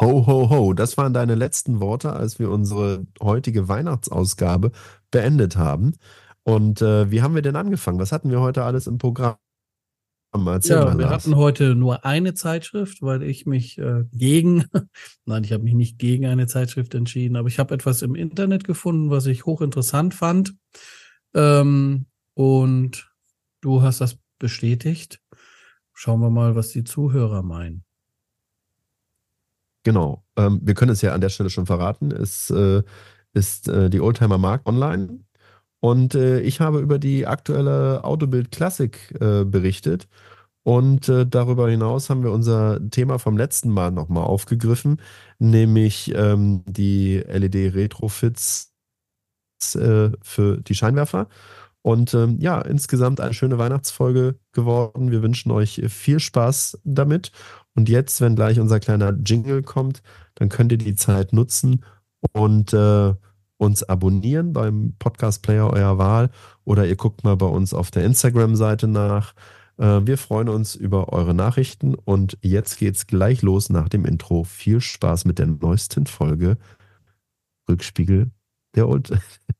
Ho, ho, ho. Das waren deine letzten Worte, als wir unsere heutige Weihnachtsausgabe beendet haben. Und äh, wie haben wir denn angefangen? Was hatten wir heute alles im Programm? Erzähl ja, wir hatten heute nur eine Zeitschrift, weil ich mich äh, gegen, nein, ich habe mich nicht gegen eine Zeitschrift entschieden, aber ich habe etwas im Internet gefunden, was ich hochinteressant fand. Ähm, und du hast das bestätigt. Schauen wir mal, was die Zuhörer meinen. Genau. Ähm, wir können es ja an der Stelle schon verraten. Es äh, ist äh, die Oldtimer Markt online. Und äh, ich habe über die aktuelle Autobild Classic äh, berichtet. Und äh, darüber hinaus haben wir unser Thema vom letzten Mal nochmal aufgegriffen, nämlich ähm, die LED-Retrofits äh, für die Scheinwerfer. Und ähm, ja, insgesamt eine schöne Weihnachtsfolge geworden. Wir wünschen euch viel Spaß damit und jetzt, wenn gleich unser kleiner Jingle kommt, dann könnt ihr die Zeit nutzen und äh, uns abonnieren beim Podcast Player eurer Wahl oder ihr guckt mal bei uns auf der Instagram-Seite nach. Äh, wir freuen uns über eure Nachrichten und jetzt geht's gleich los nach dem Intro. Viel Spaß mit der neuesten Folge Rückspiegel der Old.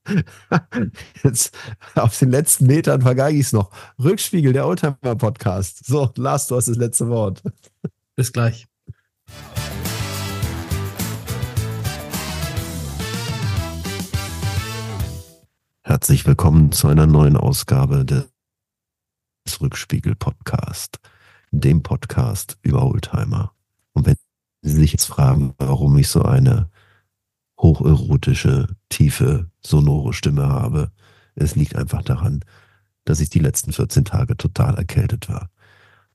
Jetzt auf den letzten Metern vergeige ich es noch. Rückspiegel der Oldtimer Podcast. So, Lars, du hast das letzte Wort. Bis gleich. Herzlich willkommen zu einer neuen Ausgabe des Rückspiegel Podcast, dem Podcast über Oldtimer. Und wenn Sie sich jetzt fragen, warum ich so eine hocherotische, tiefe, sonore Stimme habe, es liegt einfach daran, dass ich die letzten 14 Tage total erkältet war.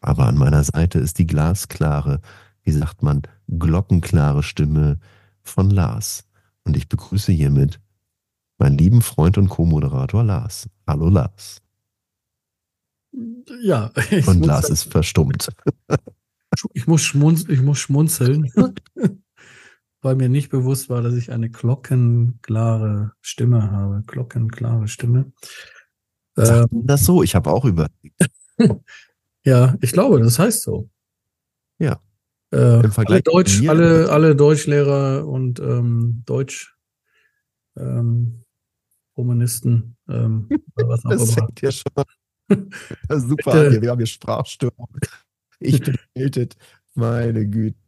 Aber an meiner Seite ist die glasklare, wie sagt man, glockenklare Stimme von Lars. Und ich begrüße hiermit meinen lieben Freund und Co-Moderator Lars. Hallo Lars. Ja. Und Lars sagen, ist verstummt. Ich muss, schmunz, ich muss schmunzeln, weil mir nicht bewusst war, dass ich eine glockenklare Stimme habe. Glockenklare Stimme. Sagt ähm, das so? Ich habe auch überlegt. Ja, ich glaube, das heißt so. Ja. Äh, Im Vergleich alle, Deutsch, alle, alle Deutschlehrer und ähm, Deutsch ähm, Romanisten, ähm, was auch das immer. Ja schon super an Wir haben hier Sprachstörung. Ich bin erkältet. Meine Güte.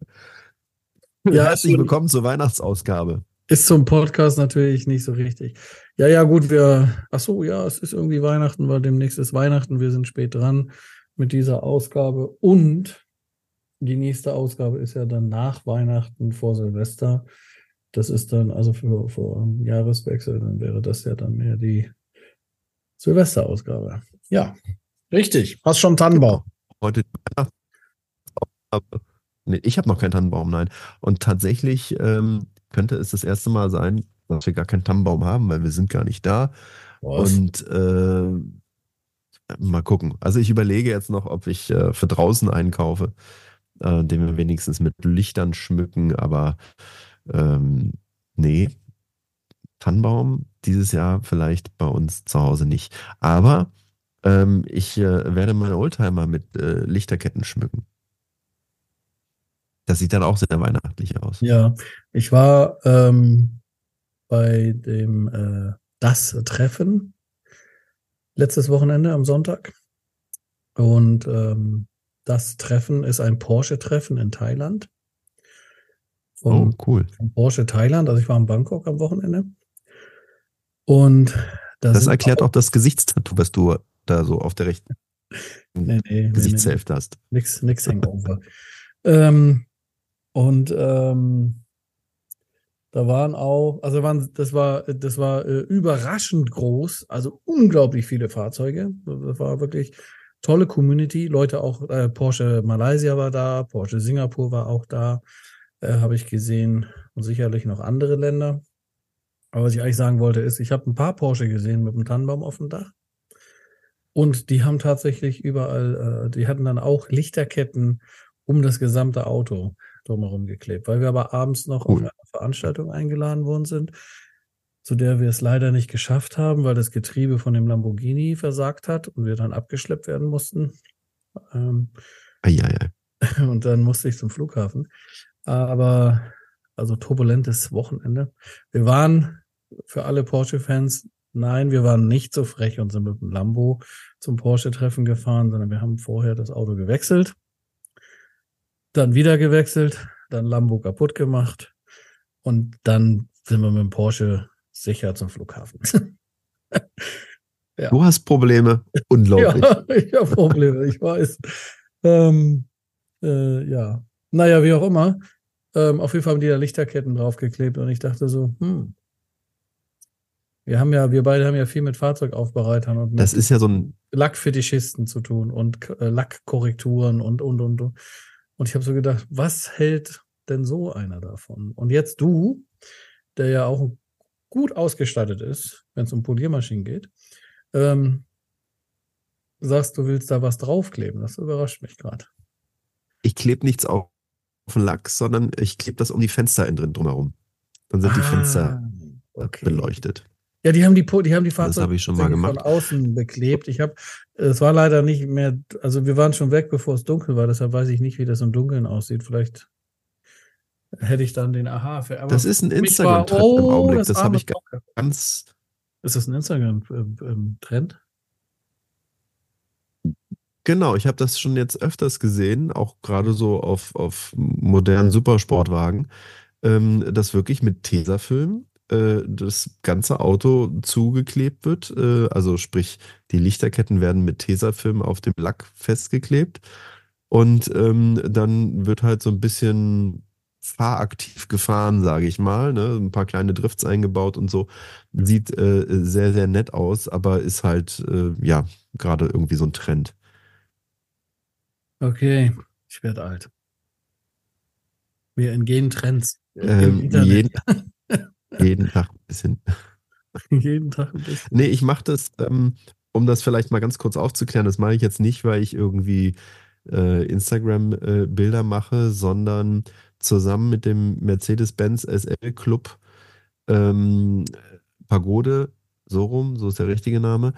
Ja, Herzlich willkommen zur Weihnachtsausgabe. Ist zum Podcast natürlich nicht so richtig. Ja, ja, gut, wir, ach so, ja, es ist irgendwie Weihnachten, weil demnächst ist Weihnachten, wir sind spät dran mit dieser Ausgabe und die nächste Ausgabe ist ja dann nach Weihnachten vor Silvester. Das ist dann also für, für Jahreswechsel, dann wäre das ja dann mehr die Silvesterausgabe. Ja, richtig. Hast schon Tannenbaum. Heute nee, ich habe noch keinen Tannenbaum, nein. Und tatsächlich ähm, könnte es das erste Mal sein, dass wir gar keinen Tannenbaum haben, weil wir sind gar nicht da. Was? Und äh, Mal gucken. Also ich überlege jetzt noch, ob ich äh, für draußen einkaufe, äh, den wir wenigstens mit Lichtern schmücken, aber ähm, nee, Tannenbaum dieses Jahr vielleicht bei uns zu Hause nicht. Aber ähm, ich äh, werde meine Oldtimer mit äh, Lichterketten schmücken. Das sieht dann auch sehr weihnachtlich aus. Ja, ich war ähm, bei dem äh, Das Treffen letztes Wochenende am Sonntag. Und ähm, das Treffen ist ein Porsche-Treffen in Thailand. Von, oh, cool. Von Porsche Thailand. Also ich war in Bangkok am Wochenende. Und da das erklärt auch, auch, das Gesichtstattoo, was du da so auf der rechten nee, nee, Gesichtshälfte nee, hast. Nix, nix Hangover. ähm, und ähm, da waren auch, also waren, das war, das war äh, überraschend groß, also unglaublich viele Fahrzeuge. Das war wirklich tolle Community. Leute auch, äh, Porsche Malaysia war da, Porsche Singapur war auch da, äh, habe ich gesehen und sicherlich noch andere Länder. Aber was ich eigentlich sagen wollte, ist, ich habe ein paar Porsche gesehen mit einem Tannenbaum auf dem Dach. Und die haben tatsächlich überall, äh, die hatten dann auch Lichterketten um das gesamte Auto drumherum geklebt, weil wir aber abends noch cool. auf Veranstaltung eingeladen worden sind, zu der wir es leider nicht geschafft haben, weil das Getriebe von dem Lamborghini versagt hat und wir dann abgeschleppt werden mussten. Ähm, ei, ei, ei. Und dann musste ich zum Flughafen. Aber also turbulentes Wochenende. Wir waren für alle Porsche-Fans, nein, wir waren nicht so frech und sind mit dem Lambo zum Porsche-Treffen gefahren, sondern wir haben vorher das Auto gewechselt, dann wieder gewechselt, dann Lambo kaputt gemacht und dann sind wir mit dem Porsche sicher zum Flughafen. ja. Du hast Probleme. Unglaublich. ja, ich habe Probleme, ich weiß. Ähm, äh, ja. Naja, wie auch immer. Ähm, auf jeden Fall haben die da Lichterketten draufgeklebt und ich dachte so, hm. Wir haben ja, wir beide haben ja viel mit Fahrzeugaufbereitern und mit das ist ja so ein Lackfetischisten zu tun und äh, Lackkorrekturen und und und und. Und ich habe so gedacht, was hält denn so einer davon? Und jetzt du, der ja auch gut ausgestattet ist, wenn es um Poliermaschinen geht, ähm, sagst, du willst da was draufkleben. Das überrascht mich gerade. Ich klebe nichts auf den Lack, sondern ich klebe das um die Fenster innen drin drumherum. Dann sind ah, die Fenster okay. beleuchtet. Ja, die haben die, die haben die Fahrzeuge hab ich schon mal gemacht. von außen beklebt. Ich habe, es war leider nicht mehr, also wir waren schon weg, bevor es dunkel war, deshalb weiß ich nicht, wie das im Dunkeln aussieht. Vielleicht hätte ich dann den Aha. Aber das ist ein Instagram-Trend oh, im Augenblick. Das, das habe ich ganz. Ist das ein Instagram-Trend? Genau, ich habe das schon jetzt öfters gesehen, auch gerade so auf, auf modernen Supersportwagen, ähm, dass wirklich mit Tesafilm äh, das ganze Auto zugeklebt wird. Äh, also sprich, die Lichterketten werden mit Tesafilm auf dem Lack festgeklebt. Und ähm, dann wird halt so ein bisschen fahraktiv gefahren, sage ich mal. Ne? Ein paar kleine Drifts eingebaut und so. Sieht äh, sehr, sehr nett aus, aber ist halt, äh, ja, gerade irgendwie so ein Trend. Okay, ich werde alt. Wir entgehen Trends. Ähm, jeden, jeden Tag ein bisschen. jeden Tag ein bisschen. Nee, ich mache das, ähm, um das vielleicht mal ganz kurz aufzuklären, das mache ich jetzt nicht, weil ich irgendwie äh, Instagram-Bilder äh, mache, sondern zusammen mit dem Mercedes-Benz SL Club ähm, Pagode, so rum, so ist der richtige Name,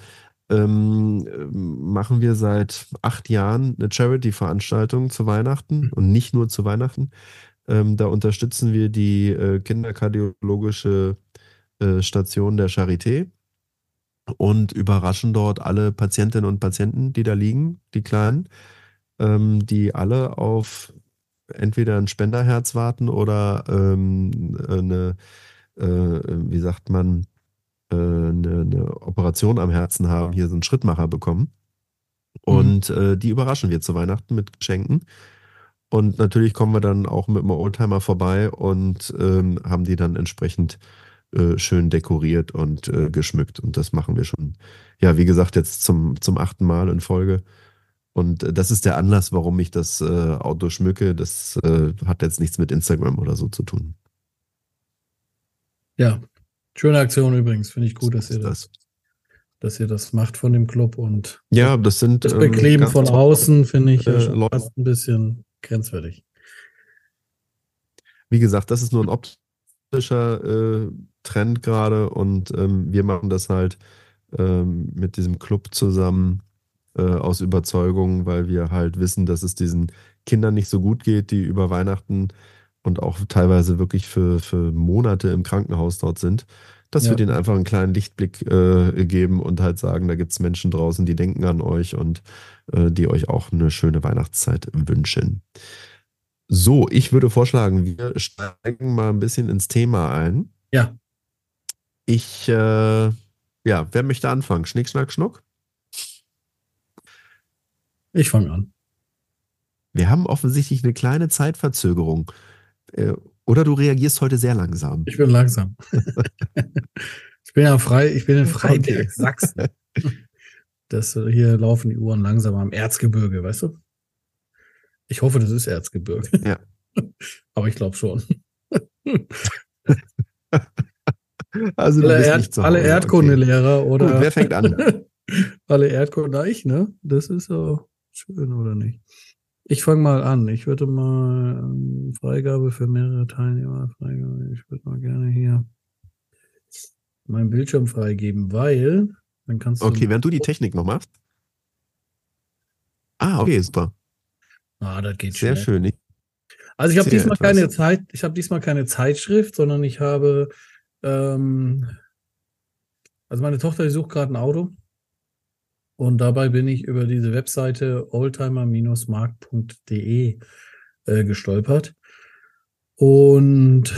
ähm, machen wir seit acht Jahren eine Charity-Veranstaltung zu Weihnachten und nicht nur zu Weihnachten. Ähm, da unterstützen wir die äh, kinderkardiologische äh, Station der Charité und überraschen dort alle Patientinnen und Patienten, die da liegen, die Kleinen, ähm, die alle auf entweder ein Spenderherz warten oder ähm, eine, äh, wie sagt man, äh, eine, eine, Operation am Herzen haben, hier so einen Schrittmacher bekommen. Mhm. Und mhm. äh, die überraschen wir zu Weihnachten mit Geschenken. Und natürlich kommen wir dann auch mit einem Oldtimer vorbei und ähm, haben die dann entsprechend äh, schön dekoriert und äh, geschmückt. Und das machen wir schon, ja, wie gesagt, jetzt zum, zum achten Mal in Folge. Und äh, das ist der Anlass, warum ich das äh, Auto schmücke. Das äh, hat jetzt nichts mit Instagram oder so zu tun. Ja, schöne Aktion übrigens. Finde ich gut, dass ihr das, dass ihr das macht von dem Club und ja, das sind das Bekleben ähm, von außen finde ich äh, fast ein bisschen grenzwertig. Wie gesagt, das ist nur ein optischer äh, Trend gerade und ähm, wir machen das halt ähm, mit diesem Club zusammen äh, aus Überzeugung, weil wir halt wissen, dass es diesen Kindern nicht so gut geht, die über Weihnachten und auch teilweise wirklich für, für Monate im Krankenhaus dort sind, dass ja. wir denen einfach einen kleinen Lichtblick äh, geben und halt sagen, da gibt es Menschen draußen, die denken an euch und äh, die euch auch eine schöne Weihnachtszeit wünschen. So, ich würde vorschlagen, wir steigen mal ein bisschen ins Thema ein. Ja. Ich, äh, ja, wer möchte anfangen? Schnick, schnack, schnuck? Ich fange an. Wir haben offensichtlich eine kleine Zeitverzögerung. Äh, oder du reagierst heute sehr langsam. Ich bin langsam. ich bin ja frei, ich bin in Freiberg. Sachsen. Das, hier laufen die Uhren langsam am Erzgebirge, weißt du? Ich hoffe, das ist Erzgebirge. Ja. Aber ich glaube schon. Also alle, Erd, alle Erdkundelehrer okay. oder. Gut, wer fängt an? alle Erdkunde, ich, ne? Das ist so. Schön, oder nicht? Ich fange mal an. Ich würde mal ähm, Freigabe für mehrere Teilnehmer Freigabe. Ich würde mal gerne hier meinen Bildschirm freigeben, weil dann kannst du. Okay, während du die Technik noch machst. Ah, okay, super. Ah, das geht Sehr schnell. schön. Also ich habe diesmal etwas. keine Zeit, ich habe diesmal keine Zeitschrift, sondern ich habe, ähm, also meine Tochter, die sucht gerade ein Auto und dabei bin ich über diese Webseite oldtimer-markt.de äh, gestolpert. Und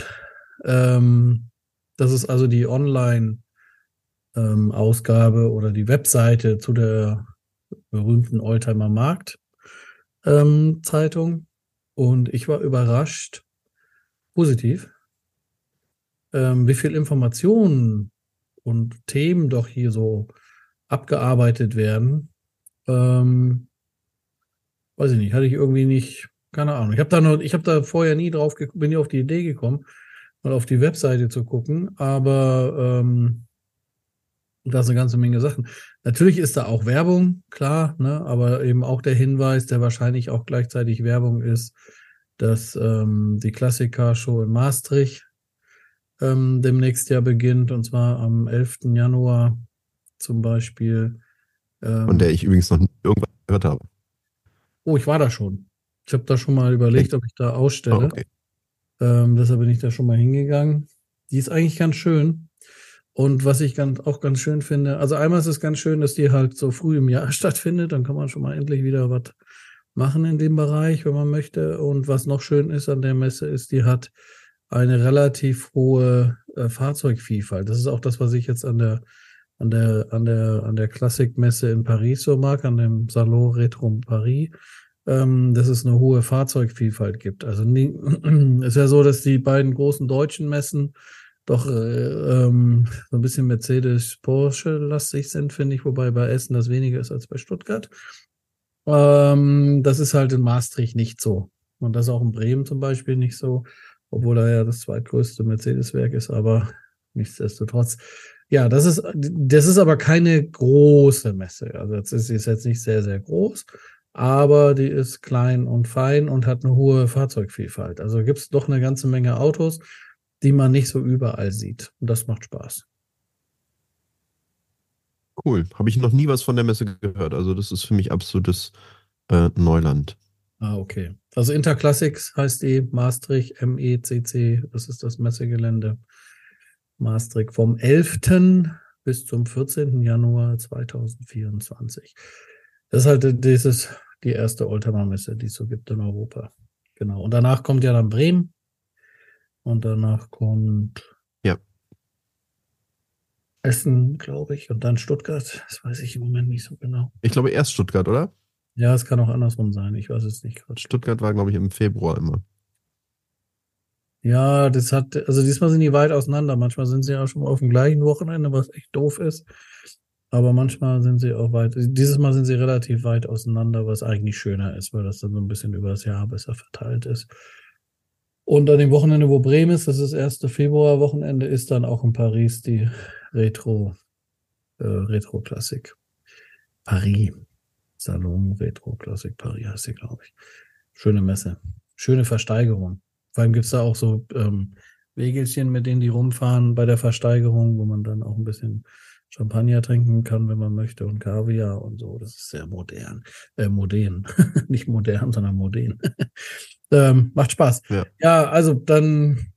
ähm, das ist also die Online-Ausgabe oder die Webseite zu der berühmten Oldtimer Markt ähm, Zeitung. Und ich war überrascht, positiv, ähm, wie viel Informationen und Themen doch hier so abgearbeitet werden. Ähm, weiß ich nicht, hatte ich irgendwie nicht, keine Ahnung. Ich habe da noch, ich habe da vorher nie drauf, bin nie auf die Idee gekommen, mal auf die Webseite zu gucken, aber ähm, da ist eine ganze Menge Sachen. Natürlich ist da auch Werbung, klar, ne, aber eben auch der Hinweis, der wahrscheinlich auch gleichzeitig Werbung ist, dass ähm, die Klassiker-Show in Maastricht ähm, demnächst ja beginnt, und zwar am 11. Januar zum Beispiel. Ähm, Von der ich übrigens noch nie irgendwas gehört habe. oh, ich war da schon. Ich habe da schon mal überlegt, ob ich da ausstelle. Ah, okay. Ähm, deshalb bin ich da schon mal hingegangen. Die ist eigentlich ganz schön. Und was ich ganz, auch ganz schön finde, also einmal ist es ganz schön, dass die halt so früh im Jahr stattfindet. Dann kann man schon mal endlich wieder was machen in dem Bereich, wenn man möchte. Und was noch schön ist an der Messe, ist, die hat eine relativ hohe äh, Fahrzeugvielfalt. Das ist auch das, was ich jetzt an der an der an der an der Klassikmesse in Paris so mag, an dem Salon Retro Paris, ähm, dass es eine hohe Fahrzeugvielfalt gibt. Also nie, ist ja so, dass die beiden großen deutschen Messen doch äh, ähm, so ein bisschen Mercedes Porsche lastig sind, finde ich, wobei bei Essen das weniger ist als bei Stuttgart. Ähm, das ist halt in Maastricht nicht so. Und das auch in Bremen zum Beispiel nicht so, obwohl da ja das zweitgrößte Mercedes-Werk ist, aber nichtsdestotrotz. Ja, das ist, das ist aber keine große Messe. Also das ist, ist jetzt nicht sehr, sehr groß, aber die ist klein und fein und hat eine hohe Fahrzeugvielfalt. Also gibt es doch eine ganze Menge Autos, die man nicht so überall sieht. Und das macht Spaß. Cool. Habe ich noch nie was von der Messe gehört. Also das ist für mich absolutes äh, Neuland. Ah, okay. Also Interclassics heißt die Maastricht, MECC, das ist das Messegelände. Maastricht vom 11. bis zum 14. Januar 2024. Das ist halt dieses, die erste Oldtimer-Messe, die es so gibt in Europa. Genau. Und danach kommt ja dann Bremen. Und danach kommt Ja. Essen, glaube ich, und dann Stuttgart. Das weiß ich im Moment nicht so genau. Ich glaube erst Stuttgart, oder? Ja, es kann auch andersrum sein. Ich weiß es nicht gerade. Stuttgart war, glaube ich, im Februar immer. Ja, das hat, also diesmal sind die weit auseinander. Manchmal sind sie ja schon auf dem gleichen Wochenende, was echt doof ist. Aber manchmal sind sie auch weit, dieses Mal sind sie relativ weit auseinander, was eigentlich schöner ist, weil das dann so ein bisschen über das Jahr besser verteilt ist. Und an dem Wochenende, wo Bremen ist, das ist das erste Februar-Wochenende, ist dann auch in Paris die Retro, äh, Retro-Klassik. Paris. Salon Retro Klassik Paris heißt sie, glaube ich. Schöne Messe. Schöne Versteigerung. Vor allem gibt es da auch so ähm, Wegelchen, mit denen die rumfahren bei der Versteigerung, wo man dann auch ein bisschen Champagner trinken kann, wenn man möchte, und Kaviar und so. Das ist sehr modern. Äh, modern. Nicht modern, sondern modern. ähm, macht Spaß. Ja. ja, also dann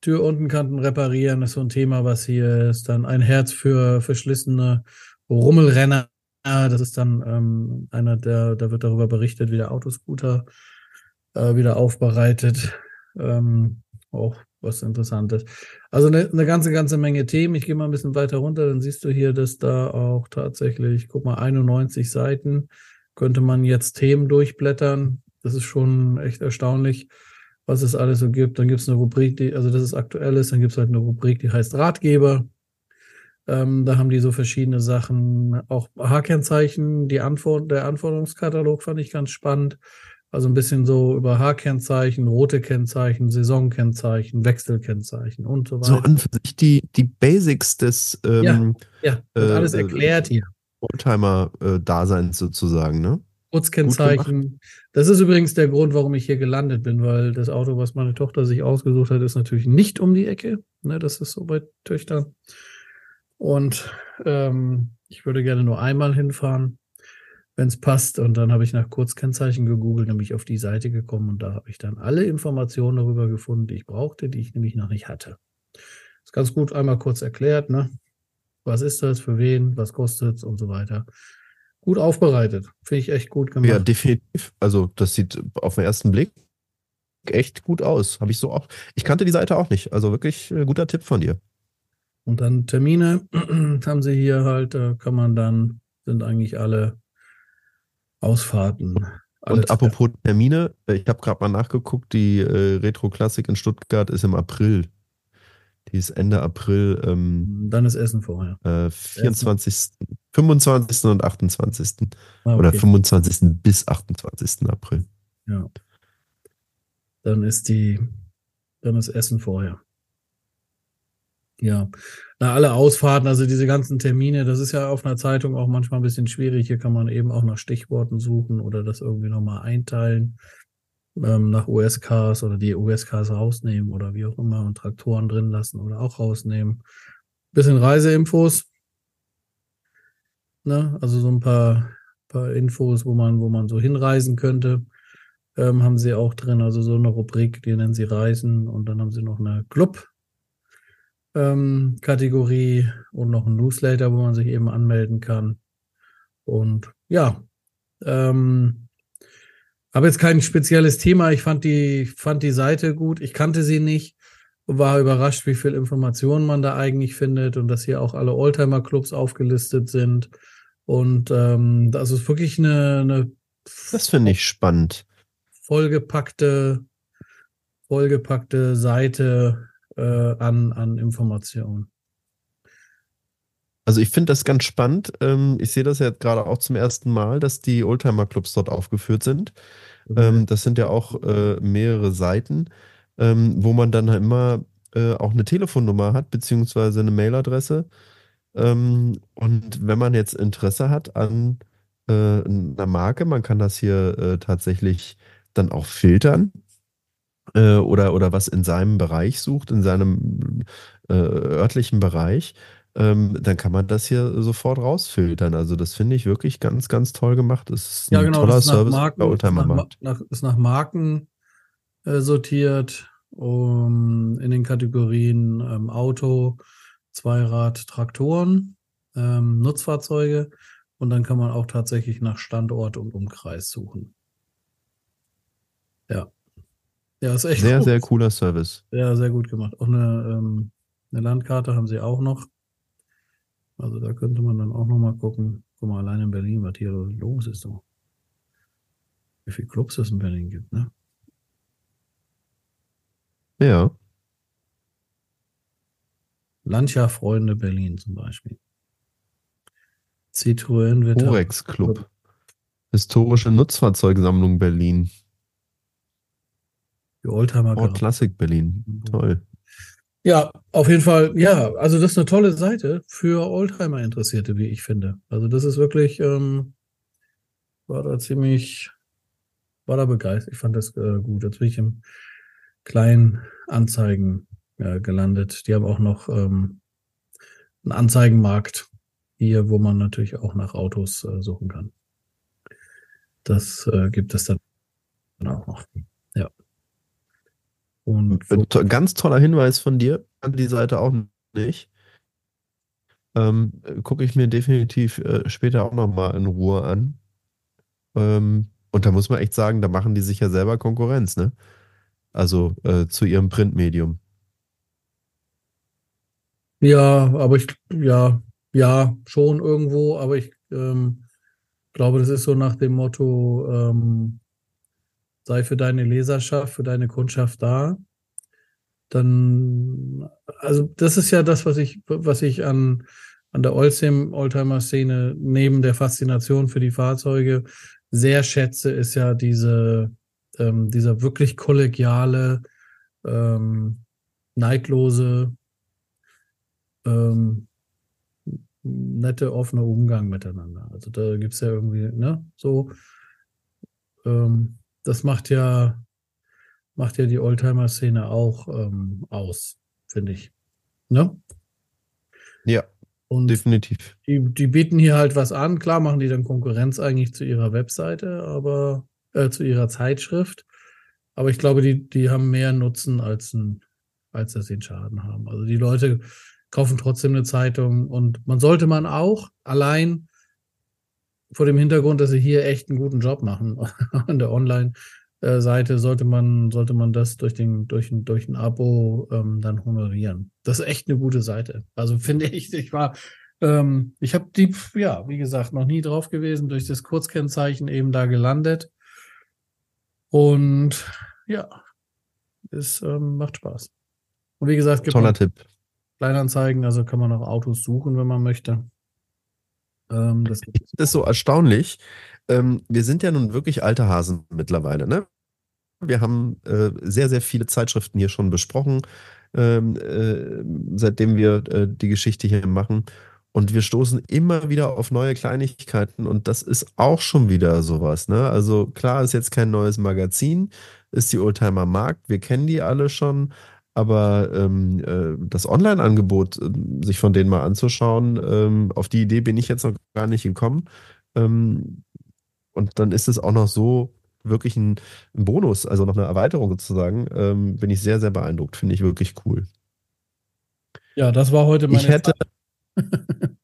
Tür unten Kanten reparieren, ist so ein Thema, was hier ist. Dann ein Herz für verschlissene Rummelrenner. Das ist dann ähm, einer, der, da wird darüber berichtet, wie der Autoscooter äh, wieder aufbereitet. Ähm, auch was Interessantes. Also eine, eine ganze, ganze Menge Themen. Ich gehe mal ein bisschen weiter runter, dann siehst du hier, dass da auch tatsächlich, guck mal, 91 Seiten könnte man jetzt Themen durchblättern. Das ist schon echt erstaunlich, was es alles so gibt. Dann gibt es eine Rubrik, die, also das ist aktuell ist, dann gibt es halt eine Rubrik, die heißt Ratgeber. Ähm, da haben die so verschiedene Sachen, auch H-Kennzeichen, die Antwort, der Anforderungskatalog fand ich ganz spannend. Also ein bisschen so über H-Kennzeichen, rote Kennzeichen, Saisonkennzeichen, Wechselkennzeichen und so So weiter. an für sich die, die Basics des ähm, ja, wird äh, alles äh, erklärt hier. Oldtimer-Daseins sozusagen, ne? Kurzkennzeichen. Das ist übrigens der Grund, warum ich hier gelandet bin, weil das Auto, was meine Tochter sich ausgesucht hat, ist natürlich nicht um die Ecke. Ne, das ist so bei Töchtern. Und ähm, ich würde gerne nur einmal hinfahren. Wenn es passt. Und dann habe ich nach Kurzkennzeichen gegoogelt, nämlich auf die Seite gekommen und da habe ich dann alle Informationen darüber gefunden, die ich brauchte, die ich nämlich noch nicht hatte. Ist ganz gut einmal kurz erklärt, ne? Was ist das, für wen, was kostet es und so weiter. Gut aufbereitet. Finde ich echt gut gemacht. Ja, definitiv. Also, das sieht auf den ersten Blick echt gut aus. Habe ich so auch. Ich kannte die Seite auch nicht. Also wirklich ein guter Tipp von dir. Und dann Termine haben sie hier halt, da kann man dann, sind eigentlich alle Ausfahrten. Und apropos Termine, äh, ich habe gerade mal nachgeguckt, die äh, Retro Klassik in Stuttgart ist im April. Die ist Ende April. Ähm, Dann ist Essen vorher. Äh, 24., 25. und 28. Ah, okay. Oder 25. bis 28. April. Ja. Dann ist die, dann ist Essen vorher. Ja. Na, alle Ausfahrten, also diese ganzen Termine, das ist ja auf einer Zeitung auch manchmal ein bisschen schwierig. Hier kann man eben auch nach Stichworten suchen oder das irgendwie nochmal einteilen ähm, nach USKs oder die USKs rausnehmen oder wie auch immer und Traktoren drin lassen oder auch rausnehmen. Bisschen Reiseinfos. Ne? Also so ein paar, paar Infos, wo man, wo man so hinreisen könnte, ähm, haben sie auch drin. Also so eine Rubrik, die nennen sie Reisen und dann haben sie noch eine Club. Ähm, Kategorie und noch ein Newsletter, wo man sich eben anmelden kann. Und ja, ähm, habe jetzt kein spezielles Thema. Ich fand die, fand die Seite gut. Ich kannte sie nicht. War überrascht, wie viel Informationen man da eigentlich findet und dass hier auch alle Oldtimer-Clubs aufgelistet sind. Und ähm, das ist wirklich eine, eine Das finde ich spannend. vollgepackte, vollgepackte Seite äh, an, an Informationen. Also ich finde das ganz spannend. Ähm, ich sehe das ja jetzt gerade auch zum ersten Mal, dass die Oldtimer-Clubs dort aufgeführt sind. Ähm, das sind ja auch äh, mehrere Seiten, ähm, wo man dann halt immer äh, auch eine Telefonnummer hat, beziehungsweise eine Mailadresse. Ähm, und wenn man jetzt Interesse hat an äh, einer Marke, man kann das hier tatsächlich dann auch filtern äh, oder, oder was in seinem Bereich sucht, in seinem äh, örtlichen Bereich, ähm, dann kann man das hier sofort rausfiltern. Also das finde ich wirklich ganz, ganz toll gemacht. Das ist ein Ja, genau, toller das ist nach Service Marken, bei ist Oldtimer nach, Ma- Markt. nach, ist nach Marken äh, sortiert, um, in den Kategorien ähm, Auto, Zweirad, Traktoren, ähm, Nutzfahrzeuge und dann kann man auch tatsächlich nach Standort und Umkreis suchen. Ja. Ja, ist echt Sehr, gut. sehr cooler Service. Ja, sehr gut gemacht. Auch eine, ähm, eine Landkarte haben sie auch noch. Also da könnte man dann auch noch mal gucken. Guck mal, allein in Berlin, was hier los ist. So. Wie viele Clubs es in Berlin gibt, ne? Ja. Lancia-Freunde Berlin zum Beispiel. Citroën wird Orex Club. Historische Nutzfahrzeugsammlung Berlin. Die Oldtimer Ford Classic Berlin. Toll. Ja, auf jeden Fall. Ja, also das ist eine tolle Seite für Oldtimer-Interessierte, wie ich finde. Also das ist wirklich, ähm, war da ziemlich, war da begeistert. Ich fand das äh, gut. Jetzt bin ich im kleinen Anzeigen äh, gelandet. Die haben auch noch ähm, einen Anzeigenmarkt hier, wo man natürlich auch nach Autos äh, suchen kann. Das äh, gibt es dann auch noch. Ja. Und to- Ganz toller Hinweis von dir. An die Seite auch nicht. Ähm, Gucke ich mir definitiv äh, später auch nochmal in Ruhe an. Ähm, und da muss man echt sagen, da machen die sich ja selber Konkurrenz, ne? Also äh, zu ihrem Printmedium. Ja, aber ich, ja, ja, schon irgendwo, aber ich ähm, glaube, das ist so nach dem Motto, ähm, sei für deine Leserschaft, für deine Kundschaft da. Dann, also das ist ja das, was ich, was ich an, an der Oldtim, Oldtimer-Szene neben der Faszination für die Fahrzeuge sehr schätze, ist ja diese, ähm, dieser wirklich kollegiale, ähm, neidlose, ähm, nette, offene Umgang miteinander. Also da gibt's ja irgendwie, ne, so, ähm, das macht ja, macht ja die Oldtimer-Szene auch ähm, aus, finde ich. Ne? Ja, Und definitiv. Die, die bieten hier halt was an. Klar machen die dann Konkurrenz eigentlich zu ihrer Webseite, aber äh, zu ihrer Zeitschrift. Aber ich glaube, die, die haben mehr Nutzen als, ein, als dass sie einen Schaden haben. Also die Leute kaufen trotzdem eine Zeitung und man sollte man auch allein vor dem Hintergrund, dass sie hier echt einen guten Job machen an der Online-Seite, sollte man, sollte man das durch den, durch ein, durch ein Abo ähm, dann honorieren. Das ist echt eine gute Seite. Also finde ich, ich war, ähm, ich habe die, ja, wie gesagt, noch nie drauf gewesen, durch das Kurzkennzeichen eben da gelandet. Und ja, es ähm, macht Spaß. Und wie gesagt, gibt Toller Tipp. Kleinanzeigen, also kann man auch Autos suchen, wenn man möchte. Ähm, das, ist so erstaunlich. Ähm, wir sind ja nun wirklich alte Hasen mittlerweile, ne? Wir haben äh, sehr, sehr viele Zeitschriften hier schon besprochen, ähm, äh, seitdem wir äh, die Geschichte hier machen. Und wir stoßen immer wieder auf neue Kleinigkeiten und das ist auch schon wieder sowas. Ne? Also klar ist jetzt kein neues Magazin, ist die Oldtimer Markt, wir kennen die alle schon, aber ähm, äh, das Online-Angebot, äh, sich von denen mal anzuschauen, ähm, auf die Idee bin ich jetzt noch gar nicht gekommen. Ähm, und dann ist es auch noch so wirklich ein, ein Bonus, also noch eine Erweiterung sozusagen. Ähm, bin ich sehr, sehr beeindruckt. Finde ich wirklich cool. Ja, das war heute meine ich hätte,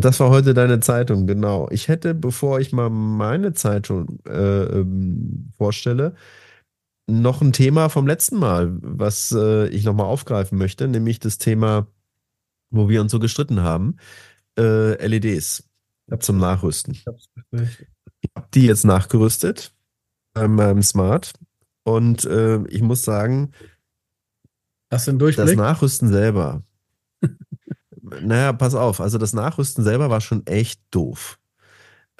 Das war heute deine Zeitung, genau. Ich hätte, bevor ich mal meine Zeitung äh, ähm, vorstelle, noch ein Thema vom letzten Mal, was äh, ich nochmal aufgreifen möchte, nämlich das Thema, wo wir uns so gestritten haben, äh, LEDs zum Nachrüsten. Ich habe die jetzt nachgerüstet bei meinem Smart und äh, ich muss sagen, das Nachrüsten selber, naja, pass auf, also das Nachrüsten selber war schon echt doof.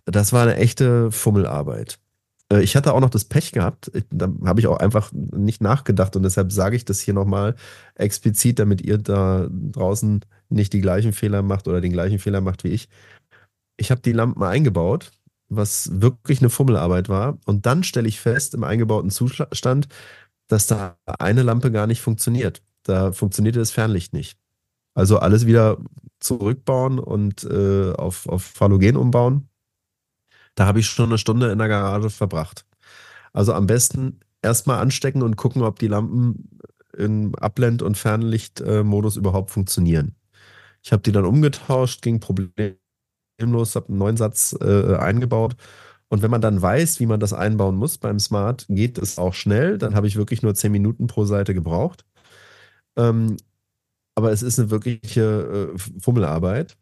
Das war eine echte Fummelarbeit. Äh, ich hatte auch noch das Pech gehabt, da habe ich auch einfach nicht nachgedacht und deshalb sage ich das hier nochmal explizit, damit ihr da draußen nicht die gleichen Fehler macht oder den gleichen Fehler macht wie ich. Ich habe die Lampen eingebaut, was wirklich eine Fummelarbeit war und dann stelle ich fest im eingebauten Zustand, dass da eine Lampe gar nicht funktioniert. Da funktionierte das Fernlicht nicht. Also alles wieder zurückbauen und äh, auf, auf Halogen umbauen. Da habe ich schon eine Stunde in der Garage verbracht. Also am besten erstmal anstecken und gucken, ob die Lampen im Abblend- und Fernlichtmodus überhaupt funktionieren. Ich habe die dann umgetauscht, ging problemlos, habe einen neuen Satz äh, eingebaut. Und wenn man dann weiß, wie man das einbauen muss beim Smart, geht es auch schnell. Dann habe ich wirklich nur 10 Minuten pro Seite gebraucht. Ähm, aber es ist eine wirkliche äh, Fummelarbeit.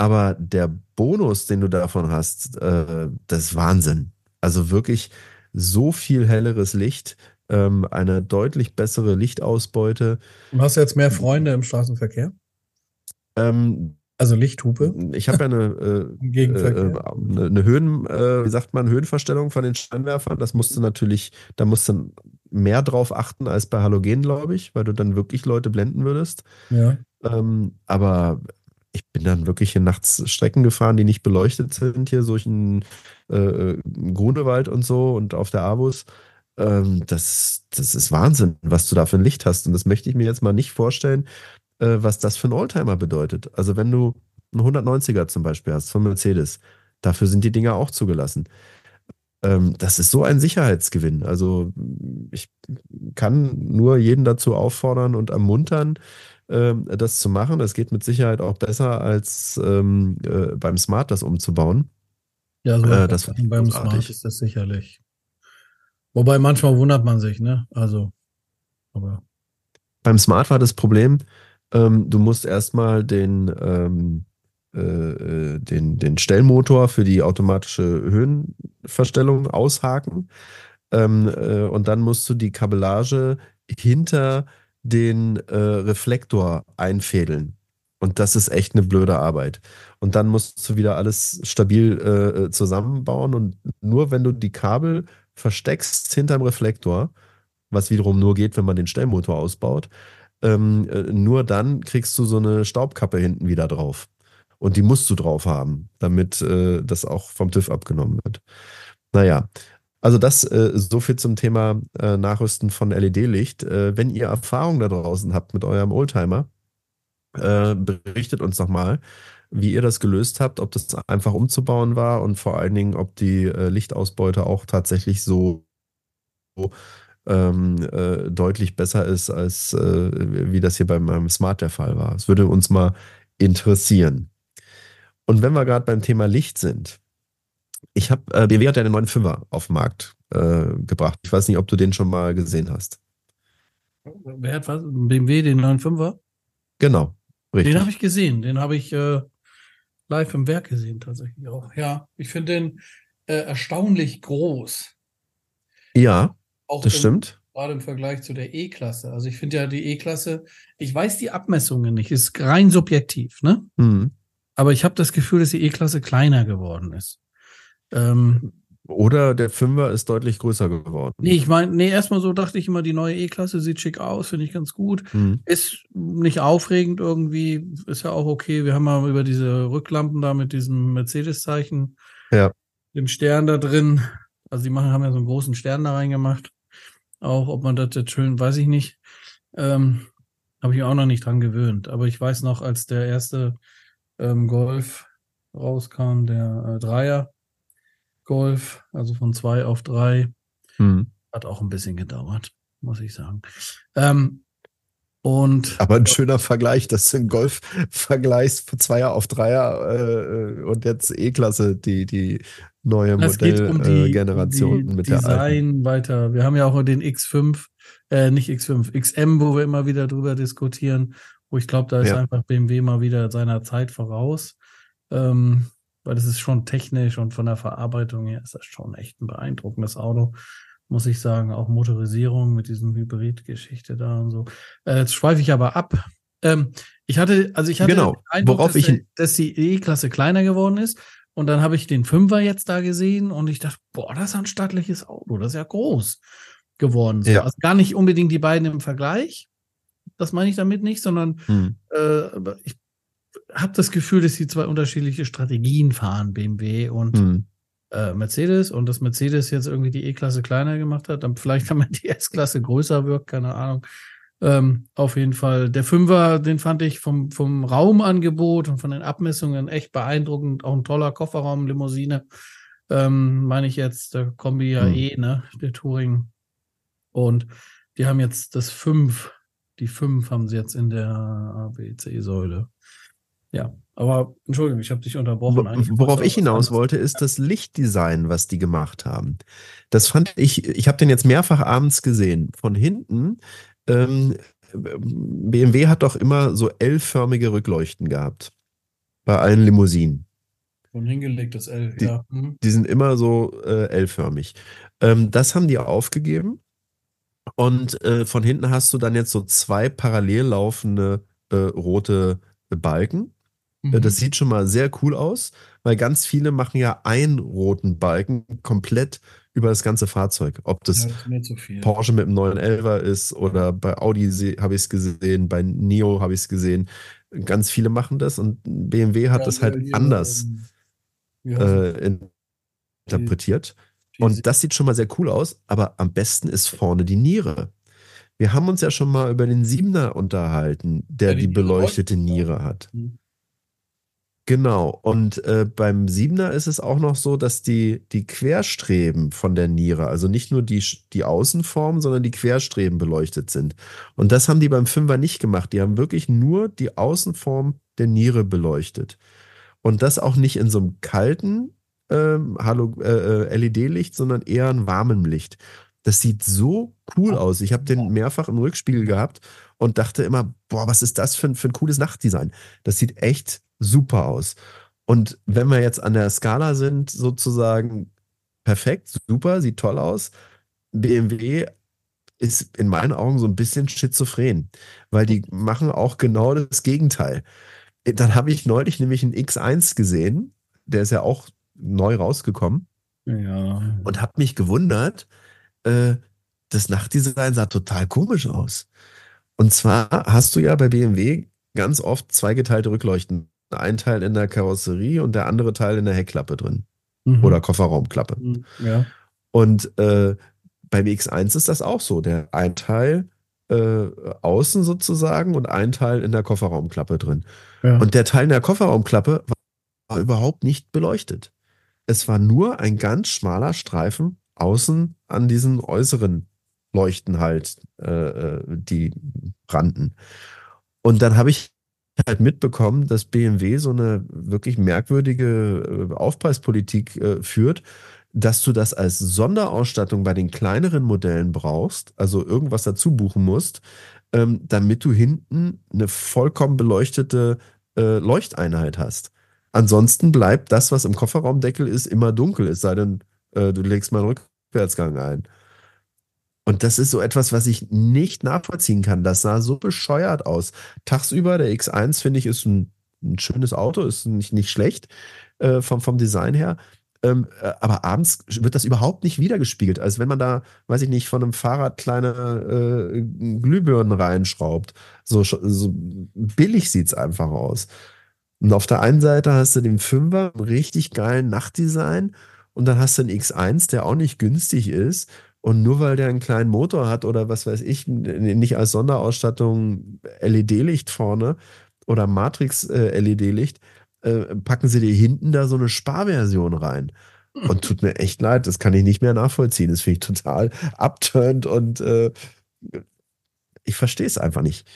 Aber der Bonus, den du davon hast, äh, das ist Wahnsinn. Also wirklich so viel helleres Licht, ähm, eine deutlich bessere Lichtausbeute. Und hast du jetzt mehr Freunde im Straßenverkehr? Ähm, also Lichthupe? Ich habe ja eine, äh, äh, eine, eine Höhen, äh, wie sagt man, Höhenverstellung von den Scheinwerfern. Das musste natürlich, da musst du mehr drauf achten als bei Halogen, glaube ich, weil du dann wirklich Leute blenden würdest. Ja. Ähm, aber ich bin dann wirklich hier nachts Strecken gefahren, die nicht beleuchtet sind, hier durch einen äh, Grunewald und so und auf der Avus. Ähm, das, das ist Wahnsinn, was du da für ein Licht hast. Und das möchte ich mir jetzt mal nicht vorstellen, äh, was das für ein Oldtimer bedeutet. Also wenn du einen 190er zum Beispiel hast von Mercedes, dafür sind die Dinger auch zugelassen. Ähm, das ist so ein Sicherheitsgewinn. Also ich kann nur jeden dazu auffordern und ermuntern, das zu machen. Das geht mit Sicherheit auch besser, als ähm, äh, beim Smart das umzubauen. Ja, so äh, das beim großartig. Smart ist das sicherlich. Wobei manchmal wundert man sich, ne? Also, aber. Beim Smart war das Problem, ähm, du musst erstmal den, ähm, äh, äh, den, den Stellmotor für die automatische Höhenverstellung aushaken. Ähm, äh, und dann musst du die Kabellage hinter den äh, Reflektor einfädeln. Und das ist echt eine blöde Arbeit. Und dann musst du wieder alles stabil äh, zusammenbauen. Und nur wenn du die Kabel versteckst hinterm Reflektor, was wiederum nur geht, wenn man den Stellmotor ausbaut, ähm, äh, nur dann kriegst du so eine Staubkappe hinten wieder drauf. Und die musst du drauf haben, damit äh, das auch vom TÜV abgenommen wird. Naja, also das äh, so viel zum Thema äh, Nachrüsten von LED-Licht. Äh, wenn ihr Erfahrung da draußen habt mit eurem Oldtimer, Äh, berichtet uns doch mal, wie ihr das gelöst habt, ob das einfach umzubauen war und vor allen Dingen, ob die äh, Lichtausbeute auch tatsächlich so ähm, äh, deutlich besser ist, als äh, wie das hier bei meinem Smart der Fall war. Es würde uns mal interessieren. Und wenn wir gerade beim Thema Licht sind, ich habe, äh, BMW hat ja einen neuen Fünfer auf den Markt äh, gebracht. Ich weiß nicht, ob du den schon mal gesehen hast. Wer hat was? BMW, den neuen Fünfer? Genau, richtig. Den habe ich gesehen. Den habe ich äh, live im Werk gesehen, tatsächlich auch. Ja, ich finde den äh, erstaunlich groß. Ja, auch das im, stimmt. Gerade im Vergleich zu der E-Klasse. Also ich finde ja die E-Klasse, ich weiß die Abmessungen nicht, ist rein subjektiv, ne? Mhm. Aber ich habe das Gefühl, dass die E-Klasse kleiner geworden ist. Ähm, oder der Fünfer ist deutlich größer geworden. Nee, ich meine, nee, erstmal so dachte ich immer, die neue E-Klasse sieht schick aus, finde ich ganz gut. Mhm. Ist nicht aufregend irgendwie, ist ja auch okay. Wir haben mal über diese Rücklampen da mit diesem Mercedes-Zeichen, ja. dem Stern da drin. Also die machen, haben ja so einen großen Stern da reingemacht. Auch ob man das jetzt schön, weiß ich nicht. Ähm, Habe ich auch noch nicht dran gewöhnt. Aber ich weiß noch, als der erste ähm, Golf rauskam, der äh, Dreier, Golf, also von zwei auf drei. Hm. Hat auch ein bisschen gedauert, muss ich sagen. Ähm, und aber ein schöner Vergleich, dass du einen Golf vergleichst von Zweier auf Dreier äh, und jetzt E-Klasse, die, die neue Modellgeneration um äh, mit Design der alten. weiter. Wir haben ja auch den X5, äh, nicht X5, XM, wo wir immer wieder drüber diskutieren, wo ich glaube, da ist ja. einfach BMW mal wieder seiner Zeit voraus. Ähm, weil das ist schon technisch und von der Verarbeitung her ist das schon echt ein beeindruckendes Auto, muss ich sagen. Auch Motorisierung mit diesem Hybrid-Geschichte da und so. Äh, jetzt schweife ich aber ab. Ähm, ich hatte, also ich hatte genau. den Eindruck, Worauf dass, ich dass die E-Klasse kleiner geworden ist. Und dann habe ich den Fünfer jetzt da gesehen und ich dachte, boah, das ist ein stattliches Auto, das ist ja groß geworden. So. Ja. Also gar nicht unbedingt die beiden im Vergleich. Das meine ich damit nicht, sondern hm. äh, ich habe das Gefühl, dass sie zwei unterschiedliche Strategien fahren, BMW und hm. äh, Mercedes. Und dass Mercedes jetzt irgendwie die E-Klasse kleiner gemacht hat, dann vielleicht damit die S-Klasse größer wirkt, keine Ahnung. Ähm, auf jeden Fall. Der Fünfer, den fand ich vom, vom Raumangebot und von den Abmessungen echt beeindruckend. Auch ein toller Kofferraum, Limousine. Ähm, meine ich jetzt, der Kombi ja hm. eh, ne? Der Touring. Und die haben jetzt das 5, die 5 haben sie jetzt in der ABC-Säule. Ja, aber Entschuldigung, ich habe dich unterbrochen. Eigentlich Worauf ich hinaus wollte, ist das Lichtdesign, was die gemacht haben. Das fand ich, ich habe den jetzt mehrfach abends gesehen. Von hinten, ähm, BMW hat doch immer so L-förmige Rückleuchten gehabt. Bei allen Limousinen. Ein hingelegtes L, die, ja. Mhm. Die sind immer so äh, L-förmig. Ähm, das haben die aufgegeben. Und äh, von hinten hast du dann jetzt so zwei parallel laufende äh, rote Balken. Mhm. Das sieht schon mal sehr cool aus, weil ganz viele machen ja einen roten Balken komplett über das ganze Fahrzeug. Ob das, ja, das Porsche mit dem 911er ist oder bei Audi habe ich es gesehen, bei Neo habe ich es gesehen. Ganz viele machen das und BMW hat ja, das halt hier, anders äh, interpretiert. Und das sieht schon mal sehr cool aus, aber am besten ist vorne die Niere. Wir haben uns ja schon mal über den Siebener unterhalten, der ja, die, die beleuchtete Niere hat. Mhm. Genau. Und äh, beim Siebener ist es auch noch so, dass die, die Querstreben von der Niere, also nicht nur die, die Außenform, sondern die Querstreben beleuchtet sind. Und das haben die beim Fünfer nicht gemacht. Die haben wirklich nur die Außenform der Niere beleuchtet. Und das auch nicht in so einem kalten ähm, äh, äh, LED-Licht, sondern eher ein warmem Licht. Das sieht so cool aus. Ich habe den mehrfach im Rückspiegel gehabt und dachte immer, boah, was ist das für ein, für ein cooles Nachtdesign? Das sieht echt super aus. Und wenn wir jetzt an der Skala sind, sozusagen perfekt, super, sieht toll aus. BMW ist in meinen Augen so ein bisschen schizophren, weil die machen auch genau das Gegenteil. Dann habe ich neulich nämlich einen X1 gesehen, der ist ja auch neu rausgekommen. Ja. Und habe mich gewundert, äh, das Nachtdesign sah total komisch aus. Und zwar hast du ja bei BMW ganz oft zweigeteilte Rückleuchten ein Teil in der Karosserie und der andere Teil in der Heckklappe drin. Mhm. Oder Kofferraumklappe. Mhm. Ja. Und äh, beim X1 ist das auch so. Der ein Teil äh, außen sozusagen und ein Teil in der Kofferraumklappe drin. Ja. Und der Teil in der Kofferraumklappe war überhaupt nicht beleuchtet. Es war nur ein ganz schmaler Streifen außen an diesen äußeren Leuchten halt, äh, äh die brannten. Und dann habe ich halt mitbekommen, dass BMW so eine wirklich merkwürdige äh, Aufpreispolitik äh, führt, dass du das als Sonderausstattung bei den kleineren Modellen brauchst, also irgendwas dazu buchen musst, ähm, damit du hinten eine vollkommen beleuchtete äh, Leuchteinheit hast. Ansonsten bleibt das, was im Kofferraumdeckel ist, immer dunkel, es sei denn, du legst mal einen Rückwärtsgang ein. Und das ist so etwas, was ich nicht nachvollziehen kann. Das sah so bescheuert aus. Tagsüber, der X1, finde ich, ist ein, ein, schönes Auto, ist nicht, nicht schlecht äh, vom, vom Design her. Ähm, äh, aber abends wird das überhaupt nicht wiedergespiegelt, als wenn man da, weiß ich nicht, von einem Fahrrad kleine äh, Glühbirnen reinschraubt. So, so billig sieht es einfach aus. Und auf der einen Seite hast du den Fünfer, richtig geilen Nachtdesign, und dann hast du einen X1, der auch nicht günstig ist. Und nur weil der einen kleinen Motor hat oder was weiß ich, nicht als Sonderausstattung LED-Licht vorne oder Matrix-LED-Licht, äh, äh, packen sie dir hinten da so eine Sparversion rein. Und tut mir echt leid, das kann ich nicht mehr nachvollziehen. Das finde ich total abturnt und äh, ich verstehe es einfach nicht.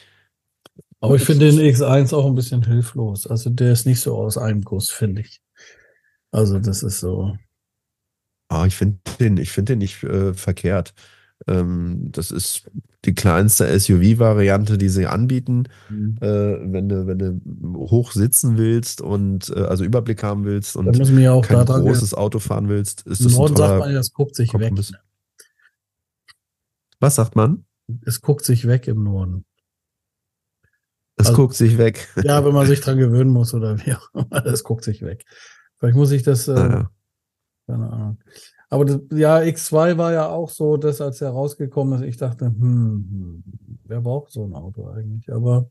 Aber ich finde den X1 auch ein bisschen hilflos. Also der ist nicht so aus einem Guss, finde ich. Also das ist so. Ah, ich finde den, ich finde den nicht äh, verkehrt. Ähm, das ist die kleinste SUV-Variante, die sie anbieten. Mhm. Äh, wenn, du, wenn du hoch sitzen willst und äh, also Überblick haben willst und kein großes gehen. Auto fahren willst, ist das Norden ein sagt man, das guckt sich Kompromiss. weg. Was sagt man? Es guckt sich weg im Norden. Es also, guckt sich weg. Ja, wenn man sich dran gewöhnen muss oder wie auch immer, es guckt sich weg. Vielleicht muss ich das, äh, ja. Keine Ahnung. Aber das, ja, X2 war ja auch so, dass als er rausgekommen ist, ich dachte, hm, hm, wer braucht so ein Auto eigentlich? Aber